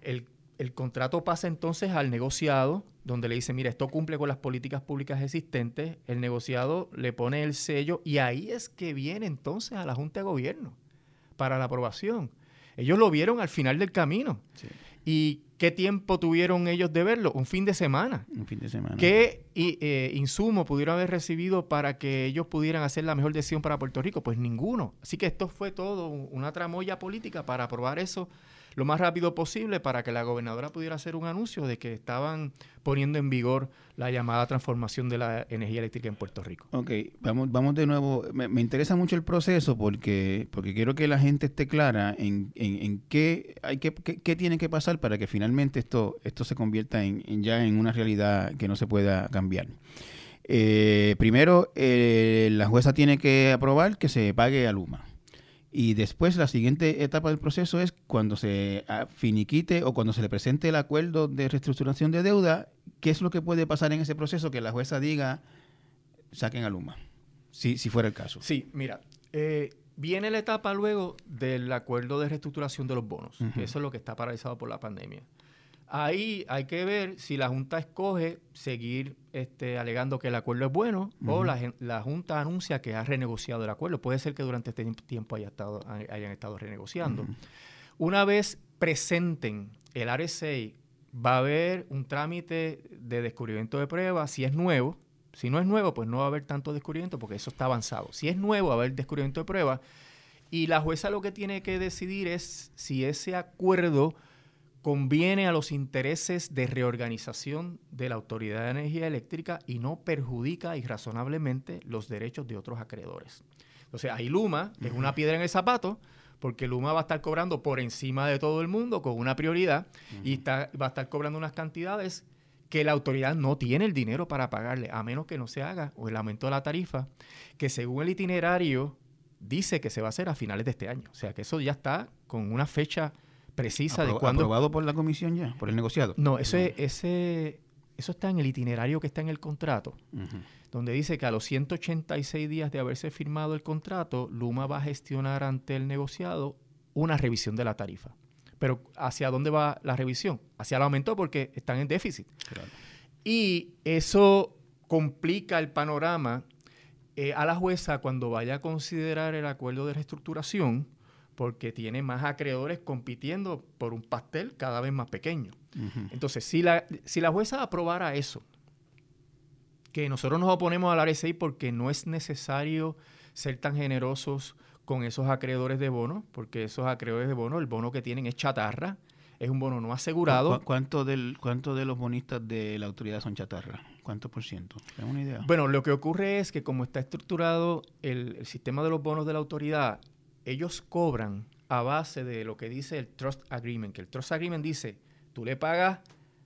el, contrato pasa entonces al negociado, donde le dice, mira, esto cumple con las políticas públicas existentes, el negociado le pone el sello y ahí es que viene entonces a la Junta de Gobierno para la aprobación. Ellos lo vieron al final del camino. ¿Y qué tiempo tuvieron ellos de verlo? Un fin de semana. Un fin de semana. ¿Qué eh, insumo pudieron haber recibido para que ellos pudieran hacer la mejor decisión para Puerto Rico? Pues ninguno. Así que esto fue todo una tramoya política para aprobar eso lo más rápido posible para que la gobernadora pudiera hacer un anuncio de que estaban poniendo en vigor la llamada transformación de la energía eléctrica en Puerto Rico. Ok, vamos, vamos de nuevo. Me, interesa mucho el proceso porque, porque quiero que la gente esté clara en, en, qué, hay que, qué, tiene que pasar para que finalmente esto, esto se convierta en, ya en una realidad que no se pueda cambiar. Eh, primero, eh, la jueza tiene que aprobar que se pague a Luma. Y después la siguiente etapa del proceso es cuando se ah, finiquite o cuando se le presente el acuerdo de reestructuración de deuda, ¿qué es lo que puede pasar en ese proceso? Que la jueza diga, saquen a Luma, si, si fuera el caso. Sí, mira, eh, viene la etapa luego del acuerdo de reestructuración de los bonos, que eso es lo que está paralizado por la pandemia. Ahí hay que ver si la Junta escoge seguir este, alegando que el acuerdo es bueno o la, Junta anuncia que ha renegociado el acuerdo. Puede ser que durante este tiempo haya estado, hayan estado renegociando. Una vez presenten el RSA, va a haber un trámite de descubrimiento de pruebas. Si es nuevo, si no es nuevo, pues no va a haber tanto descubrimiento porque eso está avanzado. Si es nuevo, va a haber descubrimiento de pruebas. Y la jueza lo que tiene que decidir es si ese acuerdo conviene a los intereses de reorganización de la Autoridad de Energía Eléctrica y no perjudica irrazonablemente los derechos de otros acreedores. Entonces, ahí Luma es una piedra en el zapato porque Luma va a estar cobrando por encima de todo el mundo con una prioridad y está, va a estar cobrando unas cantidades que la autoridad no tiene el dinero para pagarle, a menos que no se haga o el aumento de la tarifa, que según el itinerario dice que se va a hacer a finales de este año. O sea que eso ya está con una fecha precisa de cuándo. ¿Aprobado por la comisión ya? ¿Por el negociado? No, ese, ese, eso está en el itinerario que está en el contrato, donde dice que a los 186 días de haberse firmado el contrato, Luma va a gestionar ante el negociado una revisión de la tarifa. Pero ¿hacia dónde va la revisión? Hacia el aumento porque están en déficit. Y eso complica el panorama eh, a la jueza cuando vaya a considerar el acuerdo de reestructuración porque tiene más acreedores compitiendo por un pastel cada vez más pequeño. Entonces, si la, si la jueza aprobara eso, que nosotros nos oponemos al RSI porque no es necesario ser tan generosos con esos acreedores de bono, porque esos acreedores de bono, el bono que tienen es chatarra, es un bono no asegurado. ¿Cuánto, del, cuánto de los bonistas de la autoridad son chatarra? ¿Cuánto por ciento? ¿Tengo una idea? Bueno, lo que ocurre es que como está estructurado el, el sistema de los bonos de la autoridad, ellos cobran a base de lo que dice el Trust Agreement, que el Trust Agreement dice, tú le pagas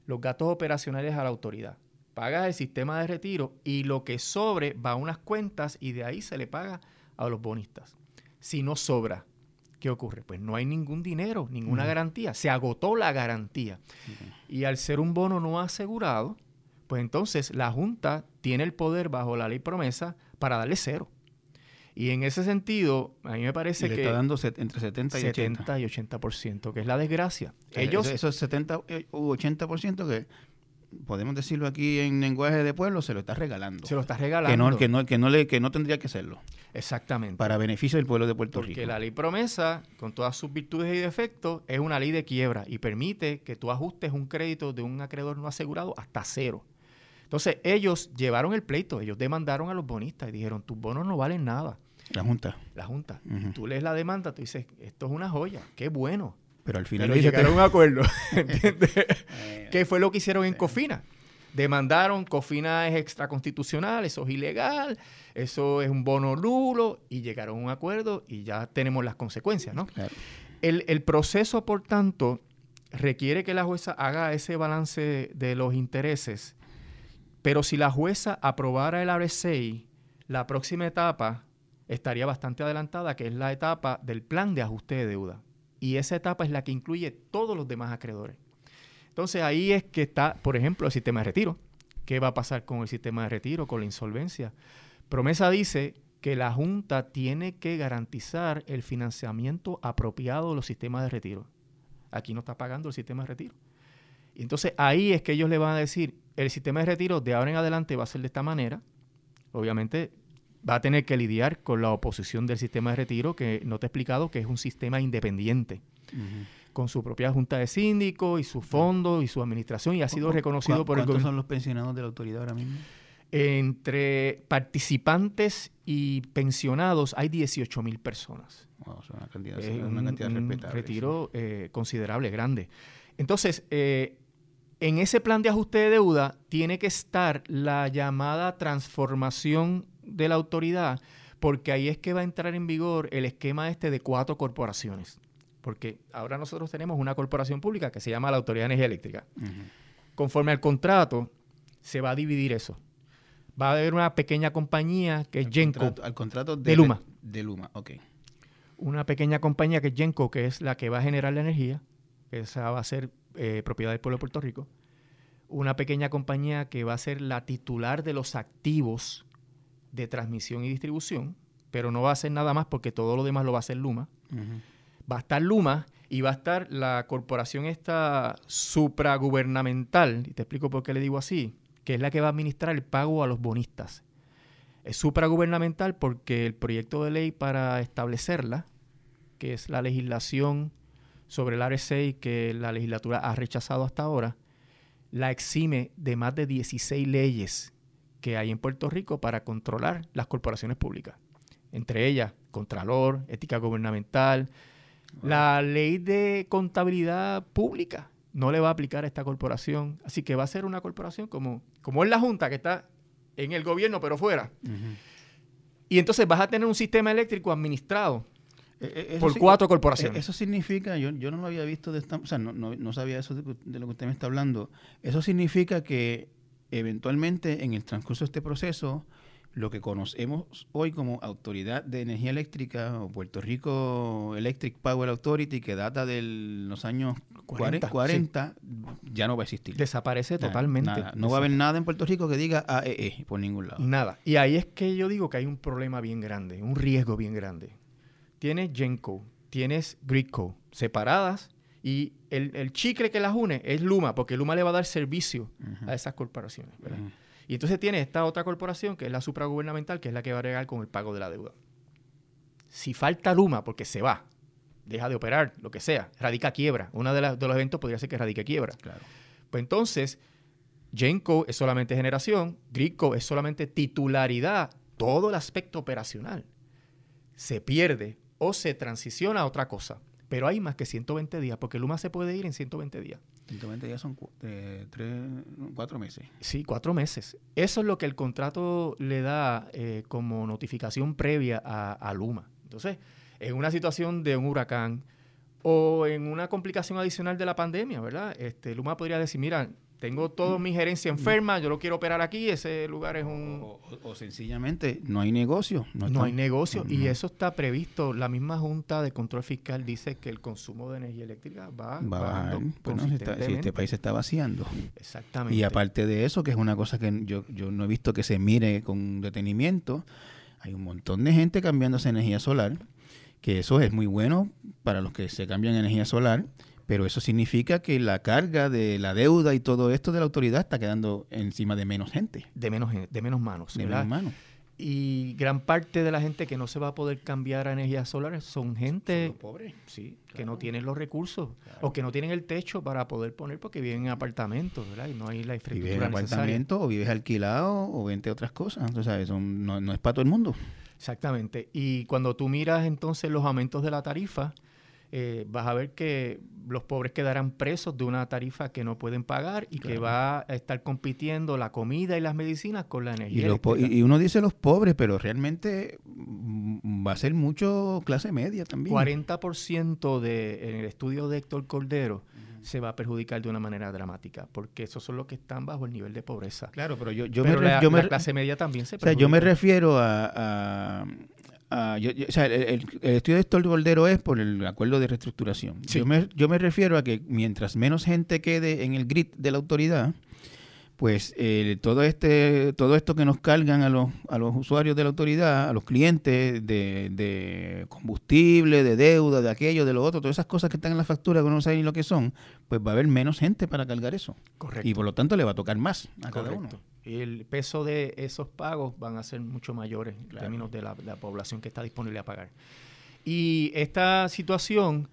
los gastos operacionales a la autoridad, pagas el sistema de retiro y lo que sobre va a unas cuentas y de ahí se le paga a los bonistas. Si no sobra, ¿qué ocurre? Pues no hay ningún dinero, ninguna garantía, se agotó la garantía. Y al ser un bono no asegurado, pues entonces la Junta tiene el poder bajo la ley promesa para darle cero. Y en ese sentido, a mí me parece le que... está dando entre 70 y 80. 70 y 80%, que es la desgracia. Ellos, esos 70 u 80% que podemos decirlo aquí en lenguaje de pueblo, se lo está regalando. Se lo está regalando. Que no, que no, que no, le, que no tendría que serlo. Exactamente. Para beneficio del pueblo de Puerto Porque Rico. Porque la ley promesa, con todas sus virtudes y defectos, es una ley de quiebra y permite que tú ajustes un crédito de un acreedor no asegurado hasta cero. Entonces, ellos llevaron el pleito, ellos demandaron a los bonistas y dijeron, tus bonos no valen nada. La Junta. La Junta. Tú lees la demanda, tú dices, esto es una joya, qué bueno. Pero al final Pero llegaron a un acuerdo. ¿Entiendes? ¿Qué fue lo que hicieron en Cofina? Demandaron, Cofina es extraconstitucional, eso es ilegal, eso es un bono nulo, y llegaron a un acuerdo y ya tenemos las consecuencias, ¿no? Claro. El, el, proceso, por tanto, requiere que la jueza haga ese balance de los intereses, pero si la jueza aprobara el RSA, la próxima etapa estaría bastante adelantada, que es la etapa del plan de ajuste de deuda. Y esa etapa es la que incluye todos los demás acreedores. Entonces ahí es que está, por ejemplo, el sistema de retiro. ¿Qué va a pasar con el sistema de retiro, con la insolvencia? Promesa dice que la Junta tiene que garantizar el financiamiento apropiado de los sistemas de retiro. Aquí no está pagando el sistema de retiro. Y entonces ahí es que ellos le van a decir, el sistema de retiro de ahora en adelante va a ser de esta manera. Obviamente va a tener que lidiar con la oposición del sistema de retiro, que no te he explicado que es un sistema independiente. Uh -huh con su propia junta de síndicos y su fondo y su administración y ha sido reconocido por el gobierno. ¿Cuántos son los pensionados de la autoridad ahora mismo? Entre participantes y pensionados hay 18 mil personas. Wow, es una cantidad, es una cantidad un, respetable. retiro sí. eh, considerable, grande. Entonces, eh, en ese plan de ajuste de deuda tiene que estar la llamada transformación de la autoridad, porque ahí es que va a entrar en vigor el esquema este de cuatro corporaciones porque ahora nosotros tenemos una corporación pública que se llama la Autoridad de Energía Eléctrica. Uh -huh. Conforme al contrato, se va a dividir eso. Va a haber una pequeña compañía que es Genco. Contrato, al contrato de, de, Luma. De Luma, ok. Una pequeña compañía que es Genco, que es la que va a generar la energía, que esa va a ser eh, propiedad del pueblo de Puerto Rico. Una pequeña compañía que va a ser la titular de los activos de transmisión y distribución, pero no va a hacer nada más porque todo lo demás lo va a hacer Luma. Uh -huh va a estar Luma y va a estar la corporación esta supragubernamental, y te explico por qué le digo así, que es la que va a administrar el pago a los bonistas. Es supragubernamental porque el proyecto de ley para establecerla, que es la legislación sobre el RSA que la legislatura ha rechazado hasta ahora, la exime de más de 16 leyes que hay en Puerto Rico para controlar las corporaciones públicas. Entre ellas, Contralor, Ética Gubernamental, la ley de contabilidad pública no le va a aplicar a esta corporación. Así que va a ser una corporación como, como es la Junta, que está en el gobierno, pero fuera. Uh -huh. Y entonces vas a tener un sistema eléctrico administrado eh, por sí, cuatro corporaciones. Eso significa, yo, yo no lo había visto de esta, o sea, no, no, no sabía eso de, de, lo que usted me está hablando. Eso significa que eventualmente en el transcurso de este proceso lo que conocemos hoy como Autoridad de Energía Eléctrica o Puerto Rico Electric Power Authority, que data de los años 40, 40 sí. ya no va a existir. Desaparece nada, totalmente. Nada. No va a haber nada en Puerto Rico que diga AEE por ningún lado. Nada. Y ahí es que yo digo que hay un problema bien grande, un riesgo bien grande. Tienes Genco, tienes Gridco, separadas, y el, el, chicle que las une es Luma, porque Luma le va a dar servicio uh -huh. a esas corporaciones. ¿verdad? Uh -huh. Y entonces tiene esta otra corporación, que es la supragubernamental, que es la que va a regar con el pago de la deuda. Si falta Luma, porque se va, deja de operar, lo que sea, radica quiebra. Uno de, la, de los eventos podría ser que radique quiebra. Claro. Pues entonces, Genco es solamente generación, Gridco es solamente titularidad, todo el aspecto operacional se pierde o se transiciona a otra cosa. Pero hay más que 120 días, porque Luma se puede ir en 120 días. 120 días son eh, tres, cuatro meses. Sí, cuatro meses. Eso es lo que el contrato le da eh, como notificación previa a, a, Luma. Entonces, en una situación de un huracán o en una complicación adicional de la pandemia, ¿verdad? Este, Luma podría decir, mira, tengo toda mi gerencia enferma, yo lo quiero operar aquí, ese lugar es un... O, sencillamente no hay negocio. No, hay negocio y eso está previsto. La misma Junta de Control Fiscal dice que el consumo de energía eléctrica va, va a Bueno, si, este país se está vaciando. Exactamente. Y aparte de eso, que es una cosa que yo, yo no he visto que se mire con detenimiento, hay un montón de gente cambiándose energía solar, que eso es muy bueno para los que se cambian energía solar pero eso significa que la carga de la deuda y todo esto de la autoridad está quedando encima de menos gente. De menos, de menos manos. De menos manos. Y gran parte de la gente que no se va a poder cambiar a energías solares son gente pobre, sí, que no tienen los recursos o que no tienen el techo para poder poner porque viven en apartamentos, ¿verdad? Y no hay la infraestructura vives en apartamento o vives alquilado o vente otras cosas. Entonces, eso no, no es para todo el mundo. Exactamente. Y cuando tú miras entonces los aumentos de la tarifa, eh, vas a ver que los pobres quedarán presos de una tarifa que no pueden pagar y que va a estar compitiendo la comida y las medicinas con la energía. Y, y, uno dice los pobres, pero realmente mm, va a ser mucho clase media también. 40% de, en el estudio de Héctor Cordero se va a perjudicar de una manera dramática, porque esos son los que están bajo el nivel de pobreza. Claro, pero yo, yo me, yo la clase media también se perjudica. O sea, yo me refiero a Ah, o sea, el, estudio de Héctor Goldero es por el acuerdo de reestructuración. Yo, me, yo me refiero a que mientras menos gente quede en el grid de la autoridad, pues eh, todo este todo esto que nos cargan a los, a los usuarios de la autoridad, a los clientes de, de, combustible, de deuda, de aquello, de lo otro, todas esas cosas que están en la factura que uno no sabe ni lo que son, pues va a haber menos gente para cargar eso. Correcto. Y por lo tanto le va a tocar más a cada uno el peso de esos pagos van a ser mucho mayores en términos de la, población que está disponible a pagar. Y esta situación,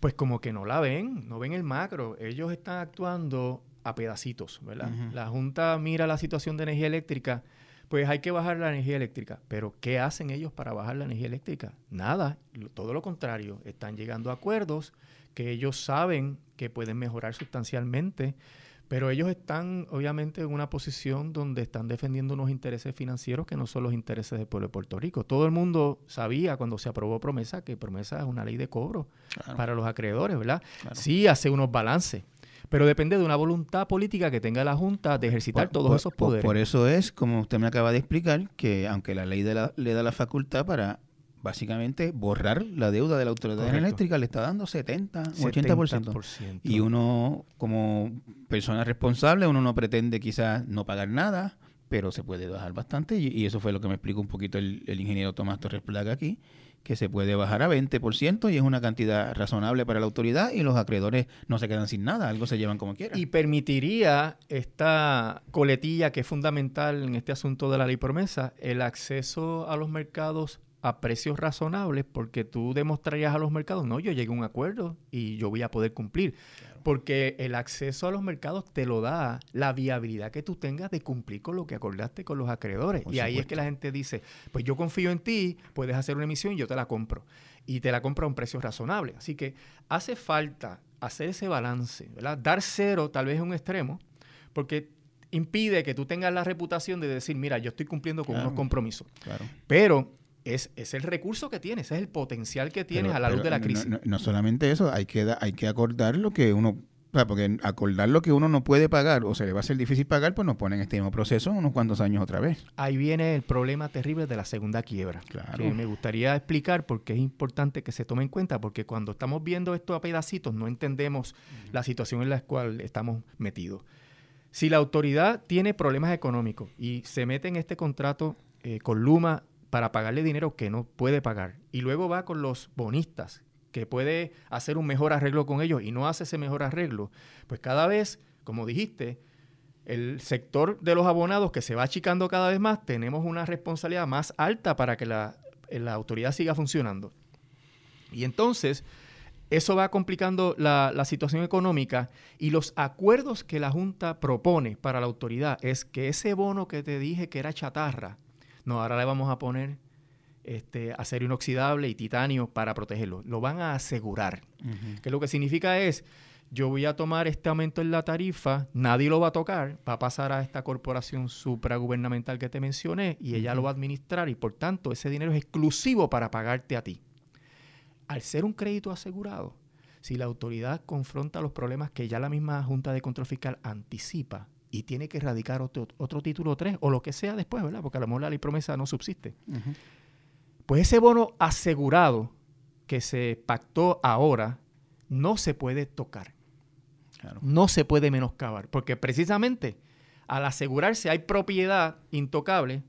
pues como que no la ven, no ven el macro. Ellos están actuando a pedacitos, ¿verdad? La Junta mira la situación de energía eléctrica, pues hay que bajar la energía eléctrica. Pero ¿qué hacen ellos para bajar la energía eléctrica? Nada, todo lo contrario. Están llegando a acuerdos que ellos saben que pueden mejorar sustancialmente pero ellos están obviamente en una posición donde están defendiendo unos intereses financieros que no son los intereses del pueblo de Puerto Rico. Todo el mundo sabía cuando se aprobó promesa que promesa es una ley de cobro para los acreedores, ¿verdad? Sí hace unos balances, pero depende de una voluntad política que tenga la Junta de ejercitar todos esos poderes. Por, eso es, como usted me acaba de explicar, que aunque la ley le da la facultad para básicamente borrar la deuda de la autoridad eléctrica le está dando 70, 80%. Y uno, como persona responsable, uno no pretende quizás no pagar nada, pero se puede bajar bastante. Y, eso fue lo que me explicó un poquito el, ingeniero Tomás Torres Plaga aquí, que se puede bajar a 20% y es una cantidad razonable para la autoridad y los acreedores no se quedan sin nada, algo se llevan como quieran. Y permitiría esta coletilla que es fundamental en este asunto de la ley promesa, el acceso a los mercados a precios razonables porque tú demostrarías a los mercados, no, yo llegué a un acuerdo y yo voy a poder cumplir. Porque el acceso a los mercados te lo da la viabilidad que tú tengas de cumplir con lo que acordaste con los acreedores. y ahí es que la gente dice, pues yo confío en ti, puedes hacer una emisión y yo te la compro. Y te la compro a un precio razonable. Así que hace falta hacer ese balance, ¿verdad? Dar cero tal vez es un extremo, porque impide que tú tengas la reputación de decir, mira, yo estoy cumpliendo con unos compromisos. Claro. Pero es, es, el recurso que tienes, es el potencial que tienes a la luz de la crisis. No, solamente eso, hay que, hay que acordar lo que uno, porque acordar lo que uno no puede pagar o se le va a ser difícil pagar, pues nos ponen este mismo proceso unos cuantos años otra vez. Ahí viene el problema terrible de la segunda quiebra, que me gustaría explicar porque es importante que se tome en cuenta, porque cuando estamos viendo esto a pedacitos no entendemos la situación en la cual estamos metidos. Si la autoridad tiene problemas económicos y se mete en este contrato eh, con Luma para pagarle dinero que no puede pagar. Y luego va con los bonistas, que puede hacer un mejor arreglo con ellos y no hace ese mejor arreglo. Pues cada vez, como dijiste, el sector de los abonados que se va achicando cada vez más, tenemos una responsabilidad más alta para que la, la autoridad siga funcionando. Y entonces, eso va complicando la, la, situación económica y los acuerdos que la Junta propone para la autoridad es que ese bono que te dije que era chatarra, no, ahora le vamos a poner este, acero inoxidable y titanio para protegerlo. Lo van a asegurar. Que lo que significa es, yo voy a tomar este aumento en la tarifa, nadie lo va a tocar, va a pasar a esta corporación supragubernamental que te mencioné y ella lo va a administrar y por tanto ese dinero es exclusivo para pagarte a ti. Al ser un crédito asegurado, si la autoridad confronta los problemas que ya la misma Junta de Control Fiscal anticipa y tiene que erradicar otro, otro título 3 o lo que sea después, ¿verdad? Porque a lo mejor la ley promesa no subsiste. Pues ese bono asegurado que se pactó ahora no se puede tocar. No se puede menoscabar, porque precisamente al asegurarse hay propiedad intocable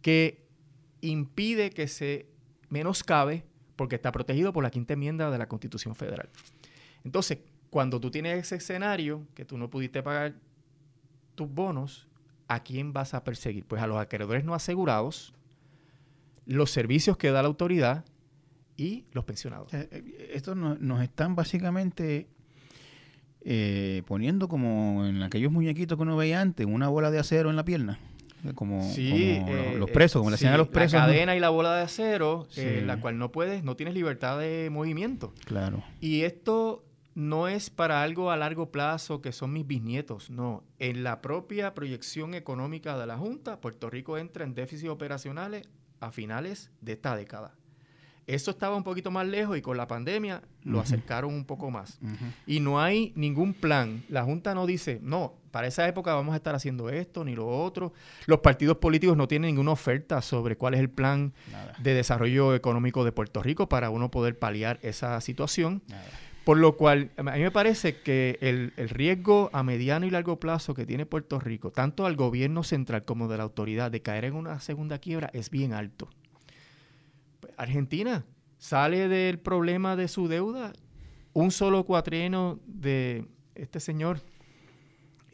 que impide que se menoscabe porque está protegido por la quinta enmienda de la Constitución Federal. Entonces, cuando tú tienes ese escenario que tú no pudiste pagar tus bonos, ¿a quién vas a perseguir? Pues a los acreedores no asegurados, los servicios que da la autoridad y los pensionados. Eh, eh, estos nos están básicamente eh, poniendo como en aquellos muñequitos que uno veía antes, una bola de acero en la pierna. Como, los, presos, como le hacían a los presos. La cadena y la bola de acero, la cual no puedes, no tienes libertad de movimiento. Claro. Y esto no es para algo a largo plazo que son mis bisnietos, no. En la propia proyección económica de la Junta, Puerto Rico entra en déficits operacionales a finales de esta década. Eso estaba un poquito más lejos y con la pandemia lo acercaron un poco más. Y no hay ningún plan. La Junta no dice, no, para esa época vamos a estar haciendo esto ni lo otro. Los partidos políticos no tienen ninguna oferta sobre cuál es el plan de desarrollo económico de Puerto Rico para uno poder paliar esa situación. Por lo cual, a mí me parece que el, el, riesgo a mediano y largo plazo que tiene Puerto Rico, tanto al gobierno central como de la autoridad, de caer en una segunda quiebra es bien alto. Argentina sale del problema de su deuda. Un solo cuatrieno de este señor,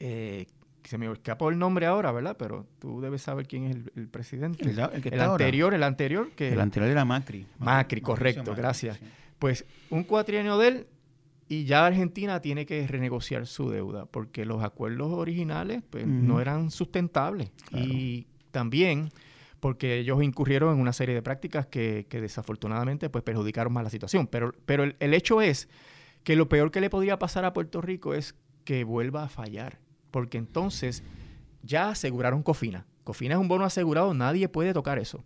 eh, se me escapó el nombre ahora, ¿verdad? Pero tú debes saber quién es el, presidente. El, anterior, el anterior que el anterior era Macri. Macri, correcto, gracias. Pues un cuatrienio de él y ya Argentina tiene que renegociar su deuda porque los acuerdos originales pues, no eran sustentables y también porque ellos incurrieron en una serie de prácticas que, desafortunadamente pues, perjudicaron más la situación. Pero, pero el, hecho es que lo peor que le podría pasar a Puerto Rico es que vuelva a fallar, porque entonces ya aseguraron Cofina. Cofina es un bono asegurado, nadie puede tocar eso.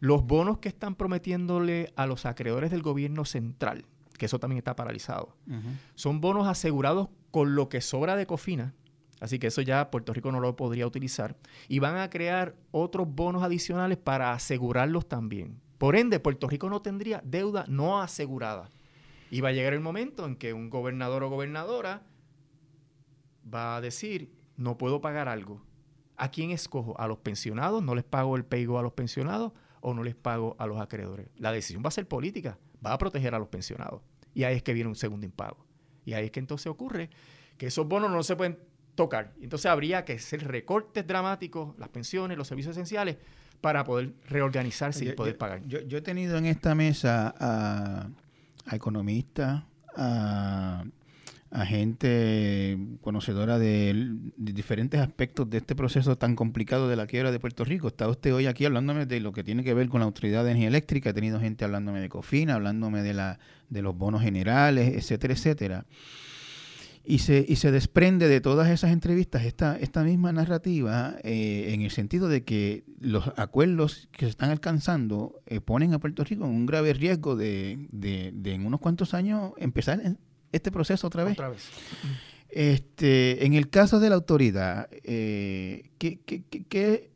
Los bonos que están prometiéndole a los acreedores del gobierno central, que eso también está paralizado, son bonos asegurados con lo que sobra de Cofina, Así que eso ya Puerto Rico no lo podría utilizar. Y van a crear otros bonos adicionales para asegurarlos también. Por ende, Puerto Rico no tendría deuda no asegurada. Y va a llegar el momento en que un gobernador o gobernadora va a decir, no puedo pagar algo. ¿A quién escojo? ¿A los pensionados? ¿No les pago el paygo a los pensionados o no les pago a los acreedores? La decisión va a ser política, va a proteger a los pensionados. Y ahí es que viene un segundo impago. Y ahí es que entonces ocurre que esos bonos no se pueden tocar. Entonces habría que hacer recortes dramáticos, las pensiones, los servicios esenciales, para poder reorganizarse y poder pagar. Yo, he tenido en esta mesa a, economistas, a, gente conocedora de, diferentes aspectos de este proceso tan complicado de la quiebra de Puerto Rico. Está usted hoy aquí hablándome de lo que tiene que ver con la Autoridad de Energía Eléctrica, he tenido gente hablándome de COFINA, hablándome de, la, de los bonos generales, etcétera, etcétera. Y se, y se desprende de todas esas entrevistas esta, esta misma narrativa eh, en el sentido de que los acuerdos que se están alcanzando eh, ponen a Puerto Rico en un grave riesgo de, de, en unos cuantos años empezar este proceso otra vez. Otra vez. Este, en el caso de la autoridad, eh, ¿qué, qué, qué,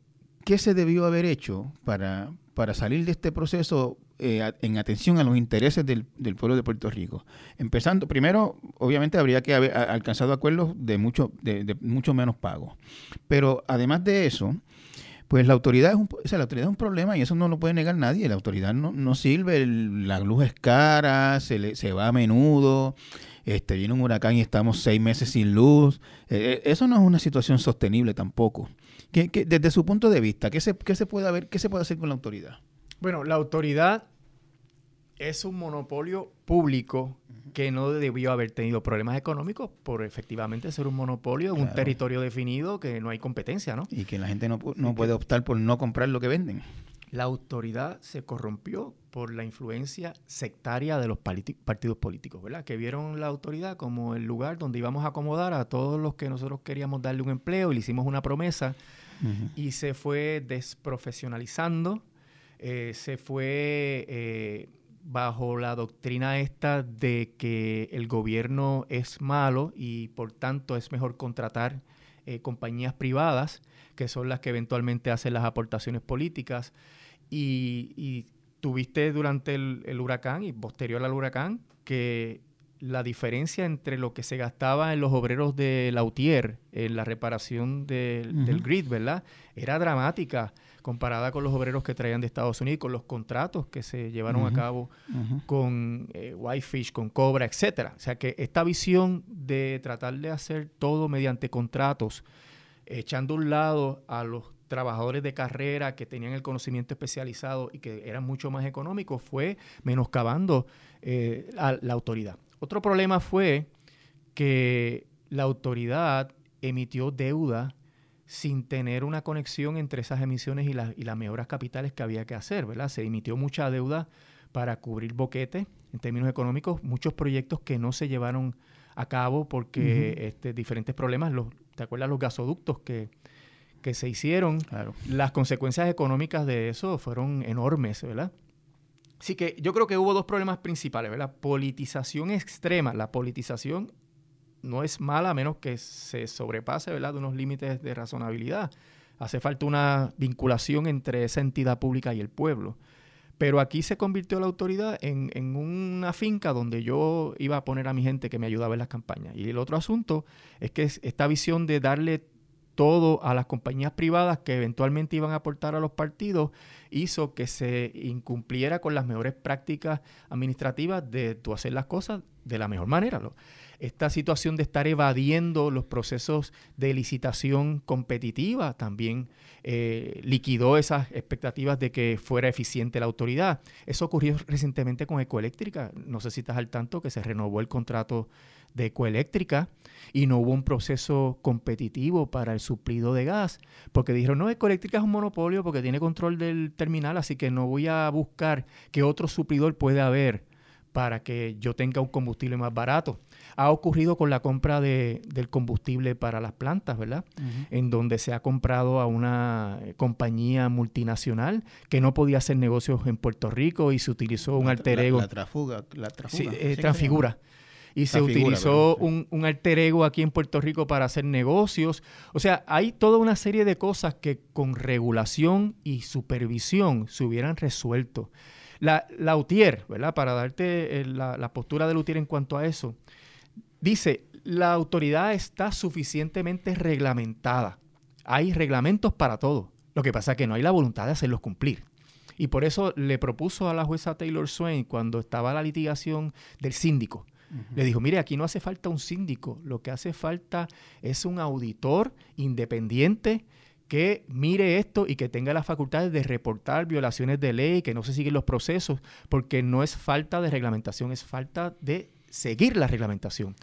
qué, se debió haber hecho para, para salir de este proceso eh, en atención a los intereses del, pueblo de Puerto Rico. Empezando, primero, obviamente habría que haber alcanzado acuerdos de mucho, de, mucho menos pago. Pero además de eso, pues la autoridad es un, la autoridad es un problema y eso no lo puede negar nadie. La autoridad no, no sirve, la luz es cara, se, se va a menudo, este, viene un huracán y estamos seis meses sin luz. Eh, eh, eso no es una situación sostenible tampoco. Que, desde su punto de vista, ¿qué se, qué se puede ver, qué se puede hacer con la autoridad? Bueno, la autoridad es un monopolio público que no debió haber tenido problemas económicos por efectivamente ser un monopolio en un territorio definido que no hay competencia, ¿no? Y que la gente no, puede optar por no comprar lo que venden. La autoridad se corrompió por la influencia sectaria de los partidos políticos, ¿verdad? Que vieron la autoridad como el lugar donde íbamos a acomodar a todos los que nosotros queríamos darle un empleo y le hicimos una promesa y se fue desprofesionalizando, eh, se fue... Eh, bajo la doctrina esta de que el gobierno es malo y por tanto es mejor contratar eh, compañías privadas, que son las que eventualmente hacen las aportaciones políticas. Y, tuviste durante el, huracán y posterior al huracán que la diferencia entre lo que se gastaba en los obreros de Lautier en la reparación del grid, ¿verdad? Era dramática comparada con los obreros que traían de Estados Unidos, con los contratos que se llevaron a cabo con eh, Whitefish, con Cobra, etcétera. O sea que esta visión de tratar de hacer todo mediante contratos, echando a un lado a los trabajadores de carrera que tenían el conocimiento especializado y que eran mucho más económicos, fue menoscabando eh, a la autoridad. Otro problema fue que la autoridad emitió deuda sin tener una conexión entre esas emisiones y, y las mejoras capitales que había que hacer, ¿verdad? Se emitió mucha deuda para cubrir boquete en términos económicos, muchos proyectos que no se llevaron a cabo porque este, diferentes problemas, los, ¿te acuerdas los gasoductos que, que se hicieron? Claro. Las consecuencias económicas de eso fueron enormes, ¿verdad? Así que yo creo que hubo dos problemas principales, ¿verdad? Politización extrema, la politización no es mala a menos que se sobrepase de unos límites de razonabilidad. Hace falta una vinculación entre esa entidad pública y el pueblo. Pero aquí se convirtió la autoridad en, en, una finca donde yo iba a poner a mi gente que me ayudaba en las campañas. Y el otro asunto es que esta visión de darle todo a las compañías privadas que eventualmente iban a aportar a los partidos hizo que se incumpliera con las mejores prácticas administrativas de tú hacer las cosas de la mejor manera esta situación de estar evadiendo los procesos de licitación competitiva también eh, liquidó esas expectativas de que fuera eficiente la autoridad. Eso ocurrió recientemente con Ecoeléctrica. No sé si estás al tanto que se renovó el contrato de Ecoeléctrica y no hubo un proceso competitivo para el suplido de gas, porque dijeron, no, Ecoeléctrica es un monopolio porque tiene control del terminal, así que no voy a buscar qué otro suplidor puede haber para que yo tenga un combustible más barato ha ocurrido con la compra de, del combustible para las plantas, ¿verdad? En donde se ha comprado a una eh, compañía multinacional que no podía hacer negocios en Puerto Rico y se utilizó un alter ego. La, trafuga, la trafuga. Sí, eh, transfigura y se utilizó un, un, alter ego aquí en Puerto Rico para hacer negocios. O sea, hay toda una serie de cosas que con regulación y supervisión se hubieran resuelto. La, la UTIER, ¿verdad? Para darte eh, la, la, postura de UTIER en cuanto a eso, Dice, la autoridad está suficientemente reglamentada. Hay reglamentos para todo. Lo que pasa es que no hay la voluntad de hacerlos cumplir. Y por eso le propuso a la jueza Taylor Swain, cuando estaba la litigación del síndico, le dijo, mire, aquí no hace falta un síndico, lo que hace falta es un auditor independiente que mire esto y que tenga las facultades de reportar violaciones de ley, que no se siguen los procesos, porque no es falta de reglamentación, es falta de seguir la reglamentación.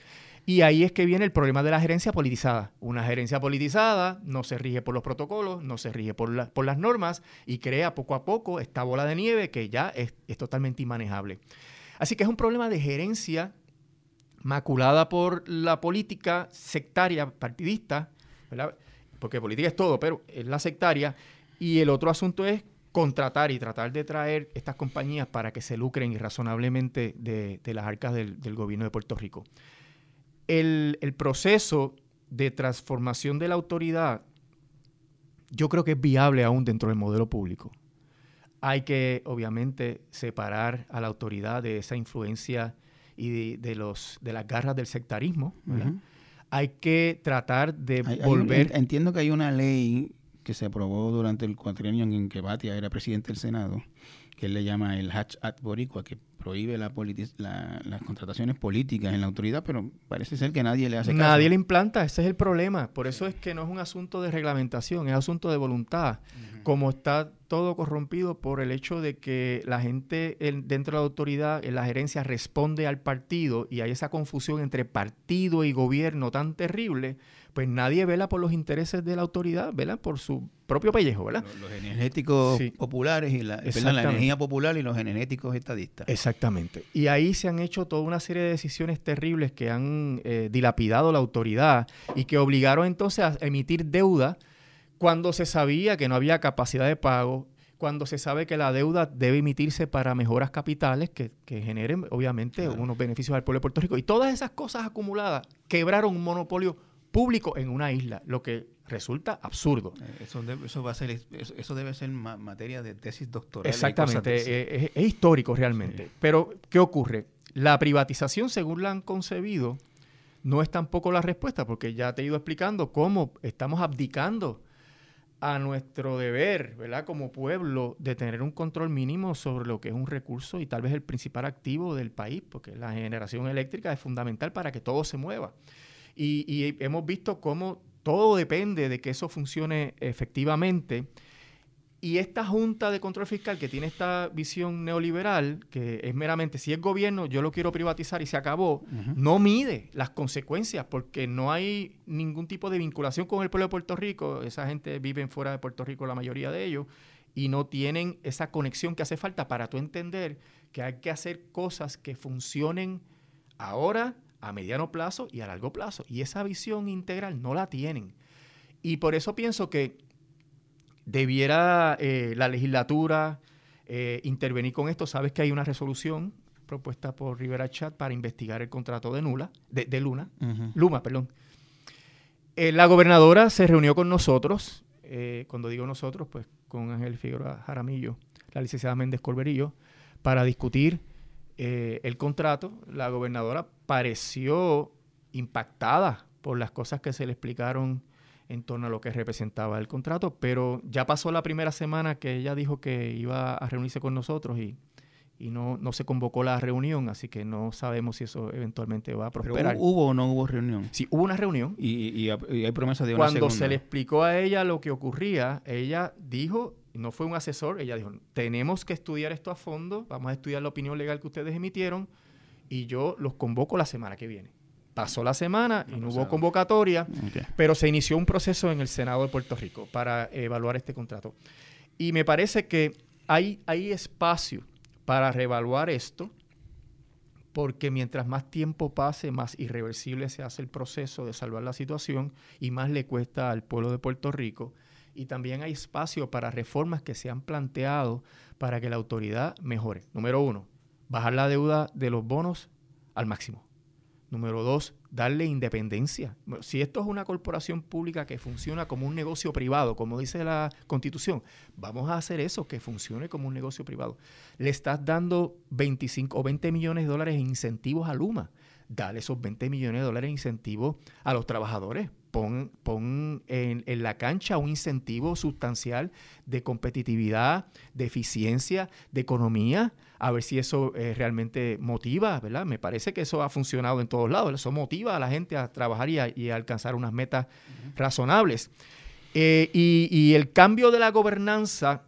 Y ahí es que viene el problema de la gerencia politizada. Una gerencia politizada no se rige por los protocolos, no se rige por, por las normas y crea poco a poco esta bola de nieve que ya es, totalmente inmanejable. Así que es un problema de gerencia maculada por la política sectaria partidista, porque política es todo, pero es la sectaria. Y el otro asunto es contratar y tratar de traer estas compañías para que se lucren irrazonablemente de, las arcas del, gobierno de Puerto Rico. El, proceso de transformación de la autoridad yo creo que es viable aún dentro del modelo público. Hay que, obviamente, separar a la autoridad de esa influencia y de, los, de las garras del sectarismo. Hay que tratar de volver... entiendo que hay una ley que se aprobó durante el cuatrienio en que Batia era presidente del Senado, que él le llama el Hatch Act Boricua, que prohíbe la, las contrataciones políticas en la autoridad, pero parece ser que nadie le hace caso. Nadie le implanta, ese es el problema. Por eso es que no es un asunto de reglamentación, es asunto de voluntad. Como está todo corrompido por el hecho de que la gente dentro de la autoridad, en la gerencia, responde al partido y hay esa confusión entre partido y gobierno tan terrible, pues nadie vela por los intereses de la autoridad, vela por su propio pellejo, ¿verdad? Los, energéticos populares y la, la, energía popular y los energéticos estadistas. Exactamente. Y ahí se han hecho toda una serie de decisiones terribles que han eh, dilapidado la autoridad y que obligaron entonces a emitir deuda cuando se sabía que no había capacidad de pago, cuando se sabe que la deuda debe emitirse para mejoras capitales que, generen, obviamente, unos beneficios al pueblo de Puerto Rico. Y todas esas cosas acumuladas quebraron un monopolio público en una isla, lo que resulta absurdo. Eh, eso debe, eso va a ser, eso, debe ser materia de tesis doctoral. Exactamente, eh, es, histórico realmente. Pero, ¿qué ocurre? La privatización, según la han concebido, no es tampoco la respuesta, porque ya te he ido explicando cómo estamos abdicando a nuestro deber, ¿verdad? Como pueblo, de tener un control mínimo sobre lo que es un recurso y tal vez el principal activo del país, porque la generación eléctrica es fundamental para que todo se mueva. Y, y hemos visto cómo todo depende de que eso funcione efectivamente y esta Junta de Control Fiscal que tiene esta visión neoliberal, que es meramente, si es gobierno, yo lo quiero privatizar y se acabó, no mide las consecuencias porque no hay ningún tipo de vinculación con el pueblo de Puerto Rico. Esa gente vive fuera de Puerto Rico, la mayoría de ellos, y no tienen esa conexión que hace falta para tú entender que hay que hacer cosas que funcionen ahora, a mediano plazo y a largo plazo. Y esa visión integral no la tienen. Y por eso pienso que debiera eh, la legislatura eh, intervenir con esto. Sabes que hay una resolución propuesta por Rivera Chat para investigar el contrato de, Nula, de, Luna, Luma. Perdón. Eh, la gobernadora se reunió con nosotros, cuando digo nosotros, pues con Ángel Figueroa Jaramillo, la licenciada Méndez Colberillo, para discutir el contrato. La gobernadora pareció impactada por las cosas que se le explicaron en torno a lo que representaba el contrato, pero ya pasó la primera semana que ella dijo que iba a reunirse con nosotros y, y no, no se convocó la reunión, así que no sabemos si eso eventualmente va a prosperar. ¿Hubo o no hubo reunión? Sí, hubo una reunión. Y, hay promesa de una Cuando se le explicó a ella lo que ocurría, ella dijo, no fue un asesor, ella dijo, tenemos que estudiar esto a fondo, vamos a estudiar la opinión legal que ustedes emitieron y yo los convoco la semana que viene. Pasó la semana y no, hubo convocatoria, pero se inició un proceso en el Senado de Puerto Rico para evaluar este contrato. Y me parece que hay, hay espacio para reevaluar esto, porque mientras más tiempo pase, más irreversible se hace el proceso de salvar la situación y más le cuesta al pueblo de Puerto Rico. Y también hay espacio para reformas que se han planteado para que la autoridad mejore. Número uno, bajar la deuda de los bonos al máximo. Número dos, darle independencia. Si esto es una corporación pública que funciona como un negocio privado, como dice la Constitución, vamos a hacer eso, que funcione como un negocio privado. Le estás dando 25 o 20 millones de dólares en incentivos a Luma. Dale esos 20 millones de dólares en incentivos a los trabajadores. Pon, pon en, en la cancha un incentivo sustancial de competitividad, de eficiencia, de economía a ver si eso eh, realmente motiva, ¿verdad? Me parece que eso ha funcionado en todos lados, eso motiva a la gente a trabajar y a, alcanzar unas metas razonables. Eh, y, el cambio de la gobernanza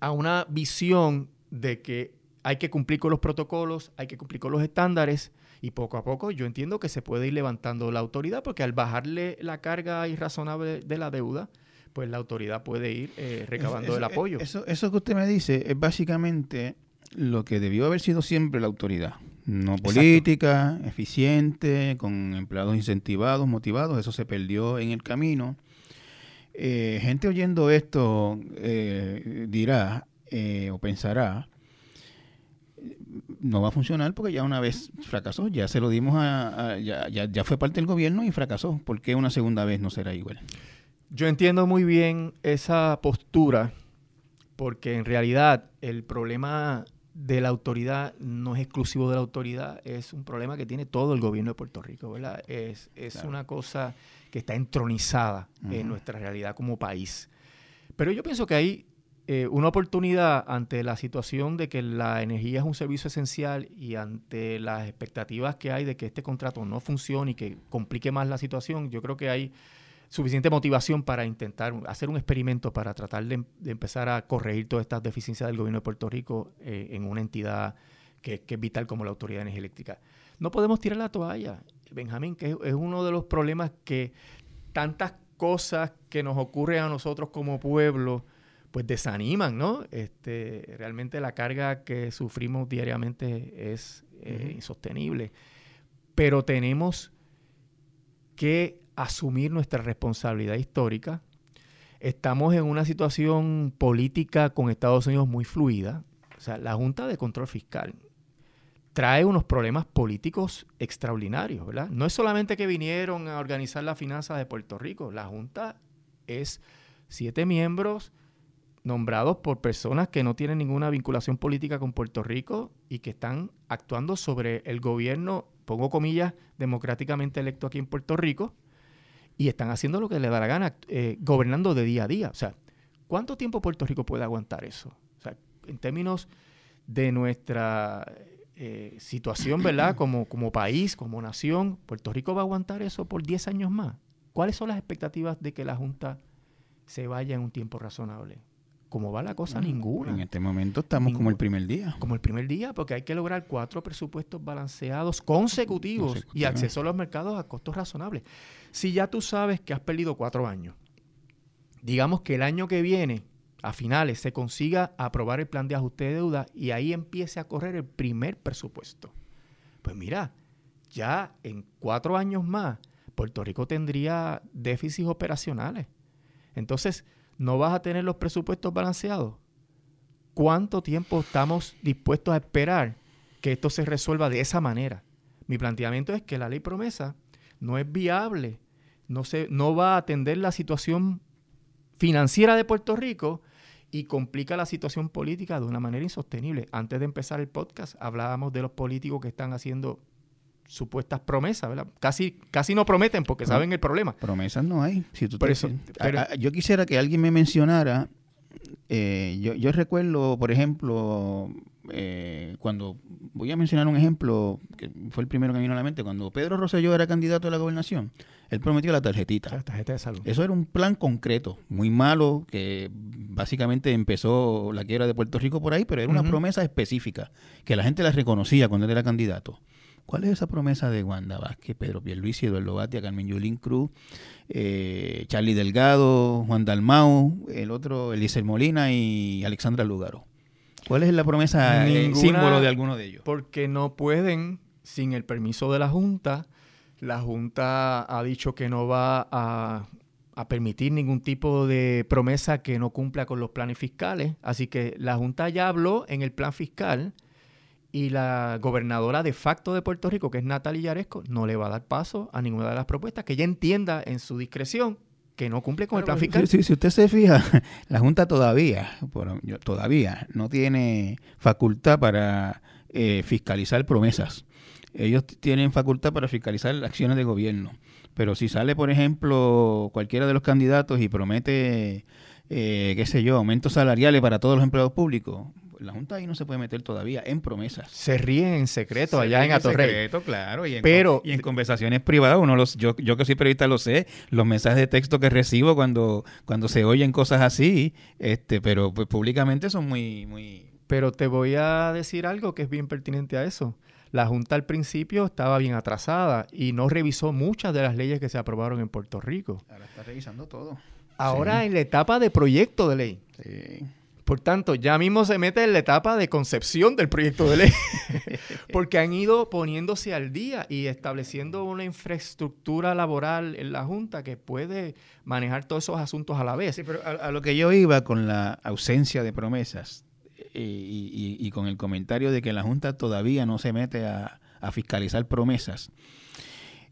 a una visión de que hay que cumplir con los protocolos, hay que cumplir con los estándares, y poco a poco yo entiendo que se puede ir levantando la autoridad, porque al bajarle la carga irrazonable de la deuda, pues la autoridad puede ir eh, recabando el apoyo. Eso, eso que usted me dice es básicamente lo que debió haber sido siempre la autoridad. No política, eficiente, con empleados incentivados, motivados, eso se perdió en el camino. Eh, gente oyendo esto eh, dirá eh, o pensará, no va a funcionar porque ya una vez fracasó, ya se lo dimos a, ya, ya, fue parte del gobierno y fracasó. ¿Por qué una segunda vez no será igual? Yo entiendo muy bien esa postura porque en realidad el problema de la autoridad no es exclusivo de la autoridad, es un problema que tiene todo el gobierno de Puerto Rico, ¿verdad? Es, una cosa que está entronizada en nuestra realidad como país. Pero yo pienso que hay eh, una oportunidad ante la situación de que la energía es un servicio esencial y ante las expectativas que hay de que este contrato no funcione y que complique más la situación, yo creo que hay suficiente motivación para intentar hacer un experimento para tratar de, empezar a corregir todas estas deficiencias del gobierno de Puerto Rico eh, en una entidad que, es vital como la Autoridad de Energía Eléctrica. No podemos tirar la toalla, Benjamín, que es, uno de los problemas que tantas cosas que nos ocurren a nosotros como pueblo, pues desaniman, ¿no? Este, realmente la carga que sufrimos diariamente es eh, insostenible. Pero tenemos que asumir nuestra responsabilidad histórica estamos en una situación política con Estados Unidos muy fluida. O sea, la Junta de Control Fiscal trae unos problemas políticos extraordinarios, ¿verdad? No es solamente que vinieron a organizar la finanzas de Puerto Rico, la Junta es siete miembros nombrados por personas que no tienen ninguna vinculación política con Puerto Rico y que están actuando sobre el gobierno, pongo comillas, democráticamente electo aquí en Puerto Rico, y están haciendo lo que les da la gana, eh, gobernando de día a día. O sea, ¿cuánto tiempo Puerto Rico puede aguantar eso? O sea, en términos de nuestra eh, situación, ¿verdad? Como, como país, como nación, ¿Puerto Rico va a aguantar eso por 10 años más? ¿Cuáles son las expectativas de que la Junta se vaya en un tiempo razonable? ¿Cómo va la cosa? Ninguna. En este momento estamos como el primer día. Como el primer día, porque hay que lograr cuatro presupuestos balanceados consecutivos y acceso a los mercados a costos razonables. Si ya tú sabes que has perdido cuatro años, digamos que el año que viene, a finales, se consiga aprobar el plan de ajuste de deuda y ahí empiece a correr el primer presupuesto. Pues mira, ya en cuatro años más, Puerto Rico tendría déficits operacionales. Entonces, no vas a tener los presupuestos balanceados. ¿Cuánto tiempo estamos dispuestos a esperar que esto se resuelva de esa manera? Mi planteamiento es que la ley promesa no es viable, no, se, no va a atender la situación financiera de Puerto Rico y complica la situación política de una manera insostenible. Antes de empezar el podcast hablábamos de los políticos que están haciendo supuestas promesas, ¿verdad? Casi, casi no prometen porque saben el problema. Promesas no hay. Si tú yo quisiera que alguien me mencionara, eh, yo, yo recuerdo, por ejemplo, eh, cuando voy a mencionar un ejemplo que fue el primero que me vino a la mente, cuando Pedro Rosselló era candidato a la gobernación, él prometió la tarjetita. La tarjeta de salud. Eso era un plan concreto, muy malo, que básicamente empezó la quiebra de Puerto Rico por ahí, pero era una promesa específica, que la gente la reconocía cuando él era candidato. ¿Cuál es esa promesa de Wanda Vázquez, Pedro Pierluisi, Eduardo Batia, Carmen Yulín Cruz, eh, Charlie Delgado, Juan Dalmau, el otro, Eliezer Molina y Alexandra Lugaro? ¿Cuál es la promesa eh, símbolo de alguno de ellos? Porque no pueden, sin el permiso de la Junta, la Junta ha dicho que no va a, a, permitir ningún tipo de promesa que no cumpla con los planes fiscales. Así que la Junta ya habló en el plan fiscal y la gobernadora de facto de Puerto Rico, que es Natalia Yaresco, no le va a dar paso a ninguna de las propuestas que ella entienda en su discreción que no cumple con el plan fiscal. Si, si, usted se fija, la Junta todavía, todavía no tiene facultad para eh, fiscalizar promesas. Ellos tienen facultad para fiscalizar acciones de gobierno. Pero si sale, por ejemplo, cualquiera de los candidatos y promete, eh, qué sé yo, aumentos salariales para todos los empleados públicos, la Junta ahí no se puede meter todavía en promesas. Se ríen en secreto allá en Atorrey. En secreto, claro. Y en, Pero, y en conversaciones privadas, uno los, yo, yo que soy periodista lo sé, los mensajes de texto que recibo cuando, cuando se oyen cosas así, este, pero pues públicamente son muy, muy... Pero te voy a decir algo que es bien pertinente a eso. La Junta al principio estaba bien atrasada y no revisó muchas de las leyes que se aprobaron en Puerto Rico. Ahora está revisando todo. Ahora en la etapa de proyecto de ley. Sí. Por tanto, ya mismo se mete en la etapa de concepción del proyecto de ley, porque han ido poniéndose al día y estableciendo una infraestructura laboral en la Junta que puede manejar todos esos asuntos a la vez. Sí, pero a, lo que yo iba con la ausencia de promesas eh, y, con el comentario de que la Junta todavía no se mete a fiscalizar promesas,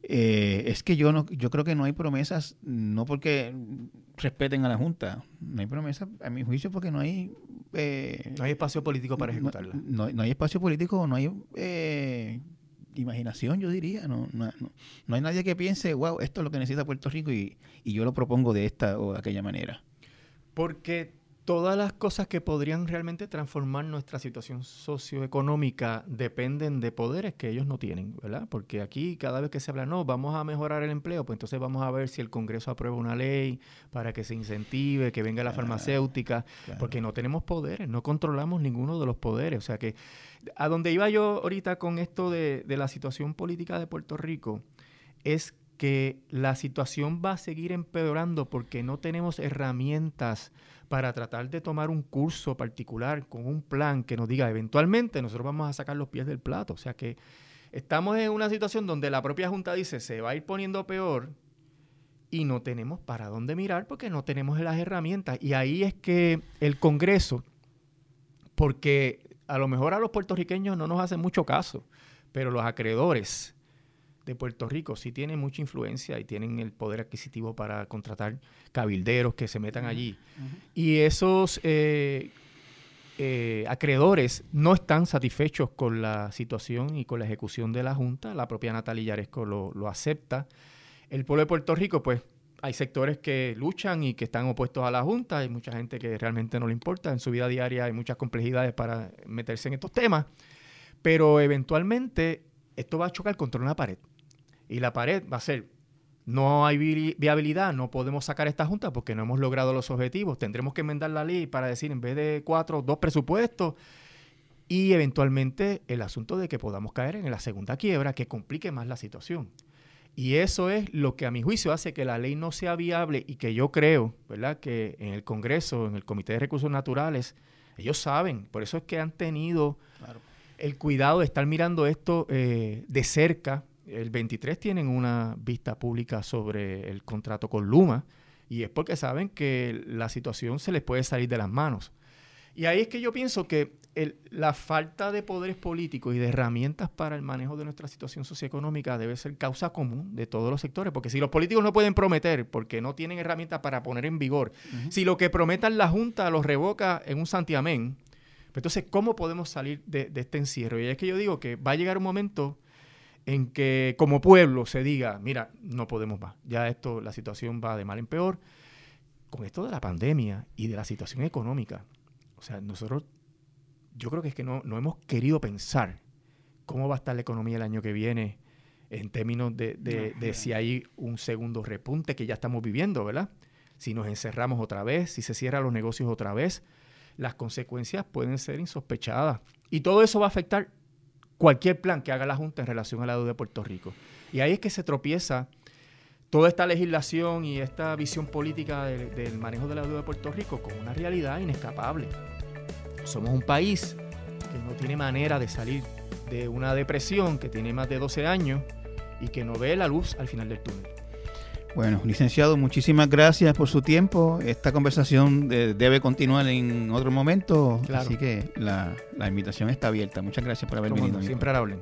eh, es que yo no, yo creo que no hay promesas, no porque respeten a la Junta, no hay promesas, a mi juicio, porque no hay... Eh, no hay espacio político para ejecutarla. No, hay espacio político, no hay eh, imaginación, yo diría. No, no, no, hay nadie que piense, wow, esto es lo que necesita Puerto Rico y, y yo lo propongo de esta o de aquella manera. Porque todas las cosas que podrían realmente transformar nuestra situación socioeconómica dependen de poderes que ellos no tienen, ¿verdad? Porque aquí cada vez que se habla, no, vamos a mejorar el empleo, pues entonces vamos a ver si el Congreso aprueba una ley para que se incentive, que venga la farmacéutica, porque no tenemos poderes, no controlamos ninguno de los poderes. O sea que a donde iba yo ahorita con esto de, de la situación política de Puerto Rico es que la situación va a seguir empeorando porque no tenemos herramientas para tratar de tomar un curso particular con un plan que nos diga eventualmente nosotros vamos a sacar los pies del plato. O sea que estamos en una situación donde la propia Junta dice se va a ir poniendo peor y no tenemos para dónde mirar porque no tenemos las herramientas. Y ahí es que el Congreso, porque a lo mejor a los puertorriqueños no nos hacen mucho caso, pero los acreedores de Puerto Rico sí tienen mucha influencia y tienen el poder adquisitivo para contratar cabilderos que se metan allí. Y esos eh, eh, acreedores no están satisfechos con la situación y con la ejecución de la Junta. La propia Natalia Yaresco lo, lo acepta. El pueblo de Puerto Rico, pues, hay sectores que luchan y que están opuestos a la Junta, hay mucha gente que realmente no le importa, en su vida diaria hay muchas complejidades para meterse en estos temas, pero eventualmente esto va a chocar contra una pared. Y la pared va a ser, no hay viabilidad, no podemos sacar esta Junta porque no hemos logrado los objetivos, tendremos que enmendar la ley para decir en vez de cuatro, dos presupuestos, y eventualmente el asunto de que podamos caer en la segunda quiebra que complique más la situación. Y eso es lo que a mi juicio hace que la ley no sea viable y que yo creo, ¿verdad?, que en el Congreso, en el Comité de Recursos Naturales, ellos saben, por eso es que han tenido el cuidado de estar mirando esto eh, de cerca. El 23 tienen una vista pública sobre el contrato con Luma y es porque saben que la situación se les puede salir de las manos. Y ahí es que yo pienso que la falta de poderes políticos y de herramientas para el manejo de nuestra situación socioeconómica debe ser causa común de todos los sectores, porque si los políticos no pueden prometer porque no tienen herramientas para poner en vigor, si lo que prometan la Junta los revoca en un santiamén, pues entonces, ¿cómo podemos salir de, este encierro? Y es que yo digo que va a llegar un momento en que como pueblo se diga, mira, no podemos más, ya esto, la situación va de mal en peor, con esto de la pandemia y de la situación económica. O sea, nosotros yo creo que es que no, no hemos querido pensar cómo va a estar la economía el año que viene en términos de, de, si hay un segundo repunte que ya estamos viviendo, ¿verdad? Si nos encerramos otra vez, si se cierran los negocios otra vez, las consecuencias pueden ser insospechadas. Y todo eso va a afectar cualquier plan que haga la Junta en relación a la deuda de Puerto Rico. Y ahí es que se tropieza toda esta legislación y esta visión política del manejo de la deuda de Puerto Rico con una realidad inescapable. Somos un país que no tiene manera de salir de una depresión que tiene más de 12 años y que no ve la luz al final del túnel. Bueno, licenciado, muchísimas gracias por su tiempo. Esta conversación debe continuar en otro momento, así que la, invitación está abierta. Muchas gracias por haber venido. siempre hablen.